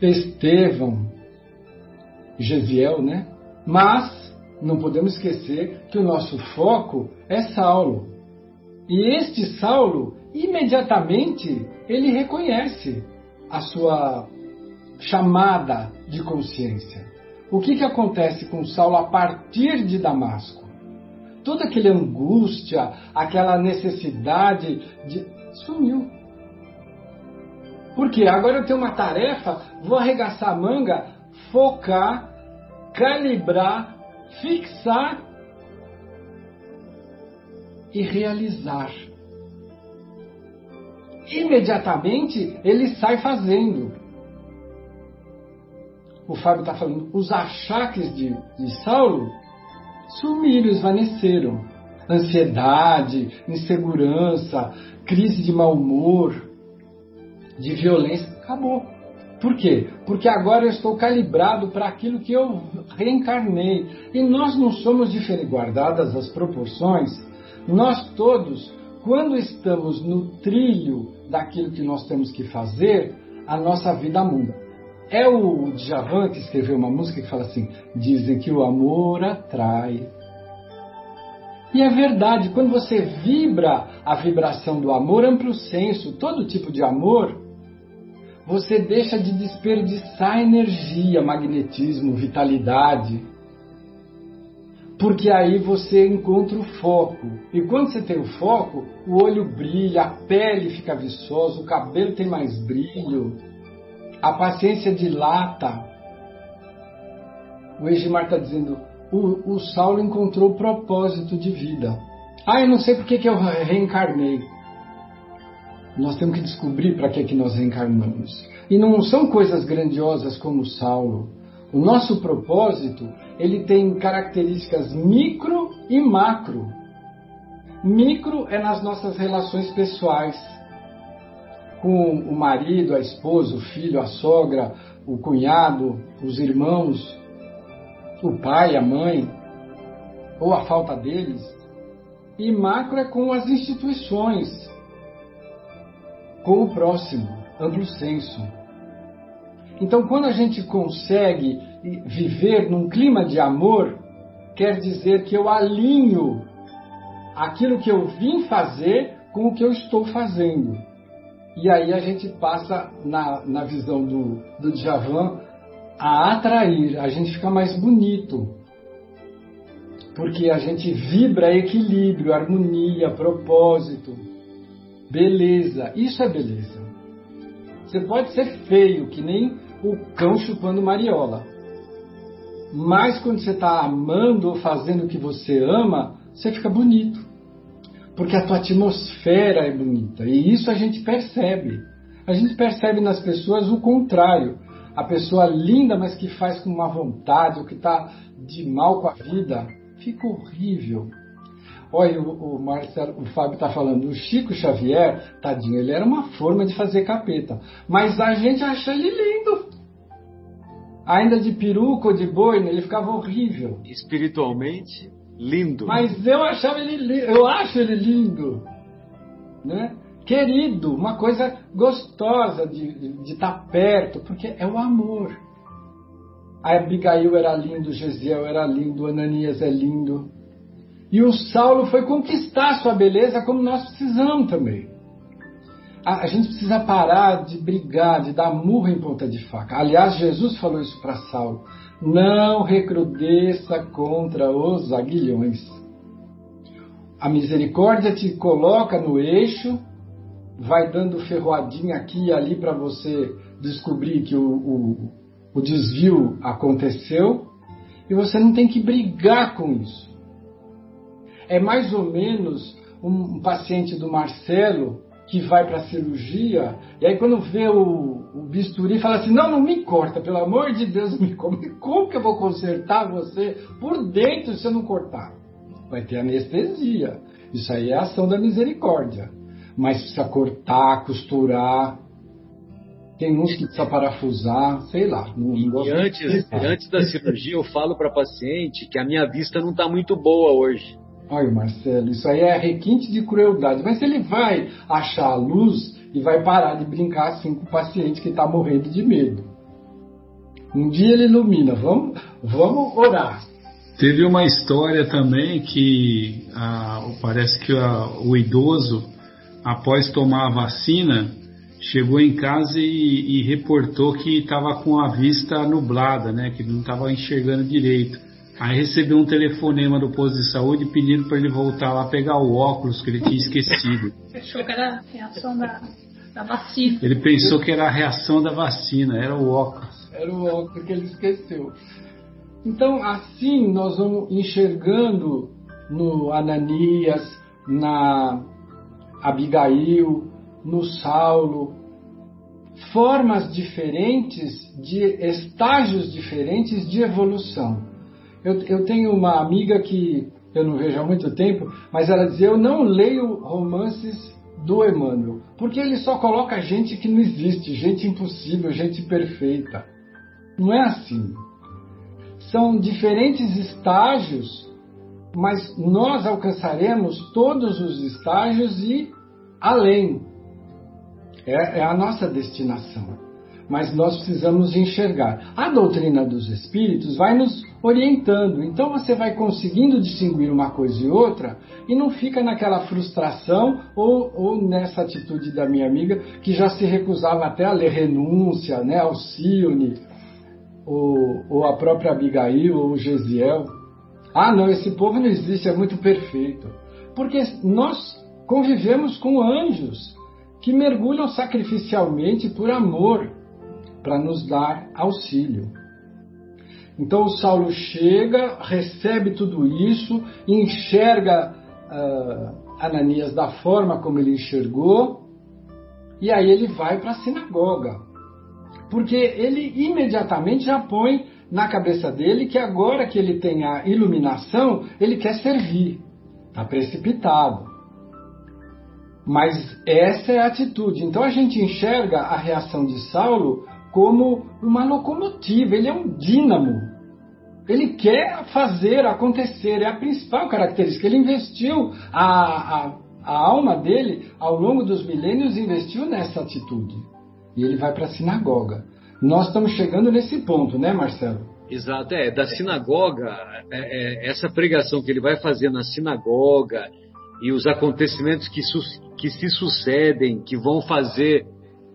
Estevão, Gesiel, né? Mas não podemos esquecer que o nosso foco é Saulo. E este Saulo, imediatamente, ele reconhece a sua chamada de consciência. O que, que acontece com Saulo a partir de Damasco? Toda aquela angústia, aquela necessidade de. sumiu. Porque agora eu tenho uma tarefa, vou arregaçar a manga, focar calibrar, fixar e realizar. Imediatamente ele sai fazendo. O Fábio está falando, os achaques de, de Saulo sumiram, esvaneceram. Ansiedade, insegurança, crise de mau humor, de violência, acabou. Por quê? Porque agora eu estou calibrado para aquilo que eu reencarnei. E nós não somos diferentes, guardadas as proporções, nós todos, quando estamos no trilho daquilo que nós temos que fazer, a nossa vida muda. É o Djavan que escreveu uma música que fala assim: dizem que o amor atrai. E é verdade, quando você vibra a vibração do amor, amplo senso, todo tipo de amor, você deixa de desperdiçar energia, magnetismo, vitalidade. Porque aí você encontra o foco. E quando você tem o foco, o olho brilha, a pele fica viçosa, o cabelo tem mais brilho, a paciência dilata. O Egimar está dizendo: o, o Saulo encontrou o propósito de vida. Ah, eu não sei por que, que eu reencarnei. Nós temos que descobrir para que, que nós reencarnamos. E não são coisas grandiosas como Saulo. O nosso propósito, ele tem características micro e macro. Micro é nas nossas relações pessoais, com o marido, a esposa, o filho, a sogra, o cunhado, os irmãos, o pai, a mãe, ou a falta deles. E macro é com as instituições, com o próximo, amplo senso. Então, quando a gente consegue viver num clima de amor, quer dizer que eu alinho aquilo que eu vim fazer com o que eu estou fazendo. E aí a gente passa, na, na visão do, do Djavan, a atrair, a gente fica mais bonito. Porque a gente vibra equilíbrio, harmonia, propósito, beleza. Isso é beleza. Você pode ser feio, que nem o cão chupando mariola. Mas quando você está amando ou fazendo o que você ama, você fica bonito. Porque a tua atmosfera é bonita. E isso a gente percebe. A gente percebe nas pessoas o contrário. A pessoa linda, mas que faz com má vontade, ou que está de mal com a vida, fica horrível. Olha, o, o Marcelo, o Fábio está falando, o Chico Xavier, tadinho, ele era uma forma de fazer capeta. Mas a gente acha ele lindo. Ainda de peruca ou de boina, ele ficava horrível. Espiritualmente, lindo. Mas eu achava ele eu acho ele lindo. Né? Querido, uma coisa gostosa de estar tá perto, porque é o amor. A Abigail era lindo, Gesiel era lindo, Ananias é lindo. E o Saulo foi conquistar sua beleza como nós precisamos também. A, a gente precisa parar de brigar, de dar murro em ponta de faca. Aliás, Jesus falou isso para Saulo. Não recrudesça contra os aguilhões. A misericórdia te coloca no eixo, vai dando ferroadinha aqui e ali para você descobrir que o, o, o desvio aconteceu, e você não tem que brigar com isso é mais ou menos um paciente do Marcelo que vai para a cirurgia, e aí quando vê o, o, bisturi, fala assim: Não, não me corta, pelo amor de Deus, me corta. <laughs> Como que eu vou consertar você por dentro se eu não cortar? Vai ter anestesia. Isso aí é a ação da misericórdia. Mas precisa cortar, costurar. Tem uns que precisa parafusar, sei lá. Não, não e antes, antes da cirurgia, eu falo para paciente que a minha vista não está muito boa hoje. Olha, Marcelo, isso aí é requinte de crueldade. Mas ele vai achar a luz e vai parar de brincar assim com o paciente que está morrendo de medo. Um dia ele ilumina. Vamos, vamos orar. Teve uma história também que parece que o idoso, após tomar a vacina, chegou em casa e, e reportou que estava com a vista nublada, né, que não estava enxergando direito. Aí recebeu um telefonema do posto de saúde pedindo para ele voltar lá pegar o óculos que ele tinha esquecido. <laughs> Achou que era a reação da, da vacina. Ele pensou que era a reação da vacina, era o óculos. Era o óculos que ele esqueceu. Então, assim, nós vamos enxergando no Ananias, na Abigail, no Saulo, formas diferentes, de estágios diferentes de evolução. Eu, eu tenho uma amiga que eu não vejo há muito tempo, mas ela dizia: Eu não leio romances do Emmanuel, porque ele só coloca gente que não existe, gente impossível, gente perfeita. Não é assim. São diferentes estágios, mas nós alcançaremos todos os estágios e além. É, é a nossa destinação. Mas nós precisamos enxergar. A doutrina dos espíritos vai nos orientando, então você vai conseguindo distinguir uma coisa e outra e não fica naquela frustração ou, ou nessa atitude da minha amiga que já se recusava até a ler renúncia, né, Alcione, ou, ou a própria Abigail ou Gesiel. Ah, não, esse povo não existe, é muito perfeito. Porque nós convivemos com anjos que mergulham sacrificialmente por amor para nos dar auxílio. Então o Saulo chega, recebe tudo isso, enxerga uh, Ananias da forma como ele enxergou, e aí ele vai para a sinagoga. Porque ele imediatamente já põe na cabeça dele que agora que ele tem a iluminação, ele quer servir. Está precipitado. Mas essa é a atitude. Então a gente enxerga a reação de Saulo como uma locomotiva, ele é um dínamo. Ele quer fazer acontecer, é a principal característica. Ele investiu, a, a, a alma dele, ao longo dos milênios, investiu nessa atitude. E ele vai para a sinagoga. Nós estamos chegando nesse ponto, né, Marcelo? Exato, é. Da sinagoga, é, é, essa pregação que ele vai fazer na sinagoga e os acontecimentos que, su que se sucedem, que vão fazer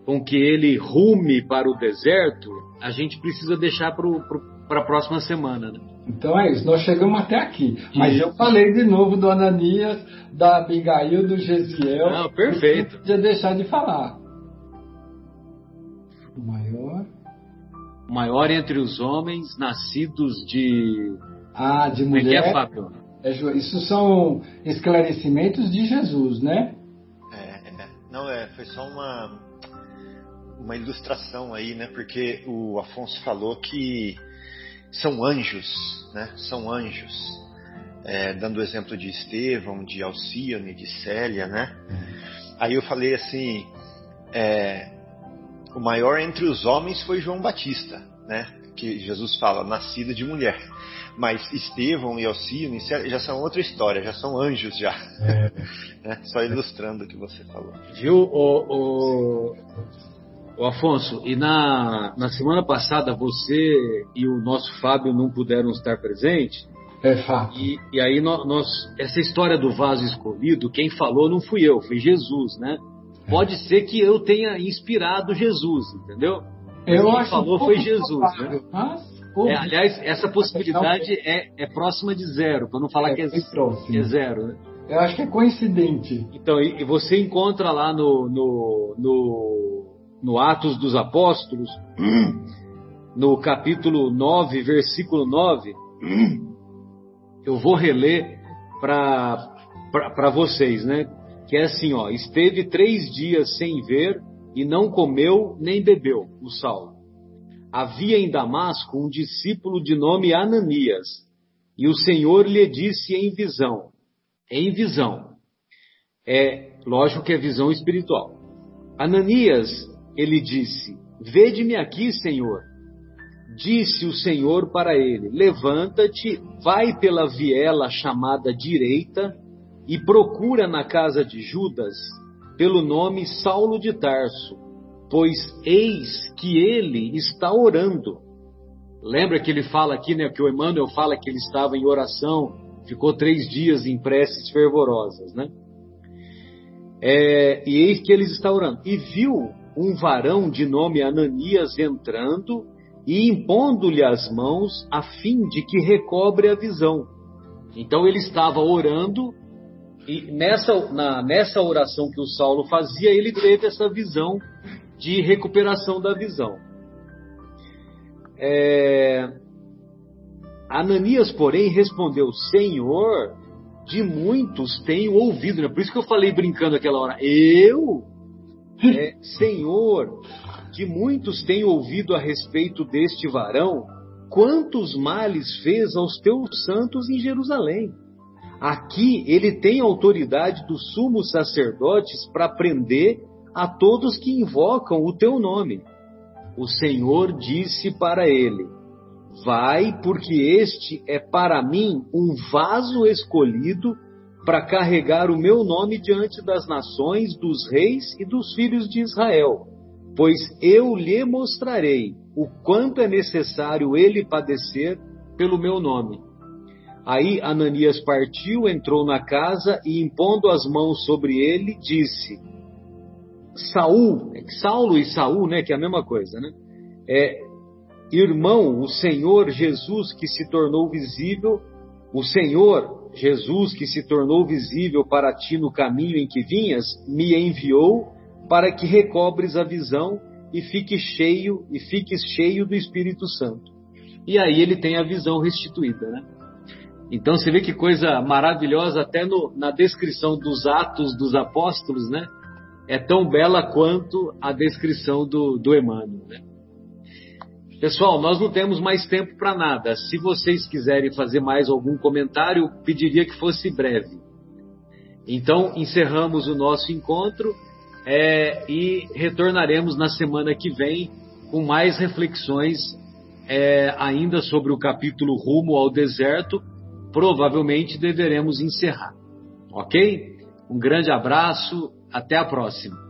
com que ele rume para o deserto, a gente precisa deixar para a próxima semana. Né? Então é isso, nós chegamos até aqui. Mas isso. eu falei de novo do Ananias, da Abigail, do Gesiel. Não, perfeito. Não podia deixar de falar. O maior. O maior entre os homens nascidos de. Ah, de mulher. Como é que é, Fábio? É, isso são esclarecimentos de Jesus, né? É, é. Não, é, foi só uma, uma ilustração aí, né? Porque o Afonso falou que são anjos, né? São anjos. É, dando o exemplo de Estevão, de Alcione, de Célia, né? Aí eu falei assim, é, o maior entre os homens foi João Batista, né? Que Jesus fala, nascido de mulher. Mas Estevão e Alcione já são outra história, já são anjos já. É. <laughs> né? Só ilustrando o que você falou. Viu, o, o, o Afonso, e na, na semana passada você e o nosso Fábio não puderam estar presentes. É fato. E, e aí nós, nós, essa história do vaso escolhido, quem falou não fui eu, foi Jesus, né? É. Pode ser que eu tenha inspirado Jesus, entendeu? Mas eu quem acho falou foi Jesus, né? é, aliás, essa possibilidade é, é próxima de zero, para não falar é, que, é, que é zero, né? Eu acho que é coincidente. Então, e, e você encontra lá no, no, no no Atos dos Apóstolos, <clears throat> no capítulo 9, versículo 9, <clears throat> eu vou reler para vocês, né? Que é assim, ó, esteve três dias sem ver e não comeu nem bebeu, o Saulo. Havia em Damasco um discípulo de nome Ananias, e o Senhor lhe disse em visão, em visão, é lógico que é visão espiritual. Ananias, ele disse: Vede-me aqui, Senhor. Disse o Senhor para ele: Levanta-te, vai pela viela chamada direita e procura na casa de Judas pelo nome Saulo de Tarso, pois eis que ele está orando. Lembra que ele fala aqui, né, que o Emmanuel fala que ele estava em oração, ficou três dias em preces fervorosas, né? É, e eis que ele está orando. E viu um varão de nome Ananias entrando e impondo-lhe as mãos a fim de que recobre a visão. Então ele estava orando e nessa, na, nessa oração que o Saulo fazia, ele teve essa visão de recuperação da visão. É... Ananias, porém, respondeu: Senhor, de muitos tenho ouvido. Né? Por isso que eu falei brincando aquela hora. Eu é, Senhor, que muitos têm ouvido a respeito deste varão, quantos males fez aos teus santos em Jerusalém. Aqui ele tem autoridade dos sumos sacerdotes para prender a todos que invocam o teu nome. O Senhor disse para ele: Vai, porque este é para mim um vaso escolhido para carregar o meu nome diante das nações, dos reis e dos filhos de Israel. pois eu lhe mostrarei o quanto é necessário ele padecer pelo meu nome. Aí Ananias partiu, entrou na casa e, impondo as mãos sobre ele, disse: Saul, é Saulo e Saul, né, que é a mesma coisa, né? É, irmão, o Senhor Jesus que se tornou visível, o Senhor Jesus que se tornou visível para ti no caminho em que vinhas, me enviou para que recobres a visão e fiques cheio e fiques cheio do Espírito Santo. E aí ele tem a visão restituída, né? Então você vê que coisa maravilhosa até no, na descrição dos atos dos apóstolos, né? É tão bela quanto a descrição do, do Emmanuel, né? Pessoal, nós não temos mais tempo para nada. Se vocês quiserem fazer mais algum comentário, pediria que fosse breve. Então, encerramos o nosso encontro é, e retornaremos na semana que vem com mais reflexões é, ainda sobre o capítulo Rumo ao Deserto. Provavelmente deveremos encerrar. Ok? Um grande abraço, até a próxima.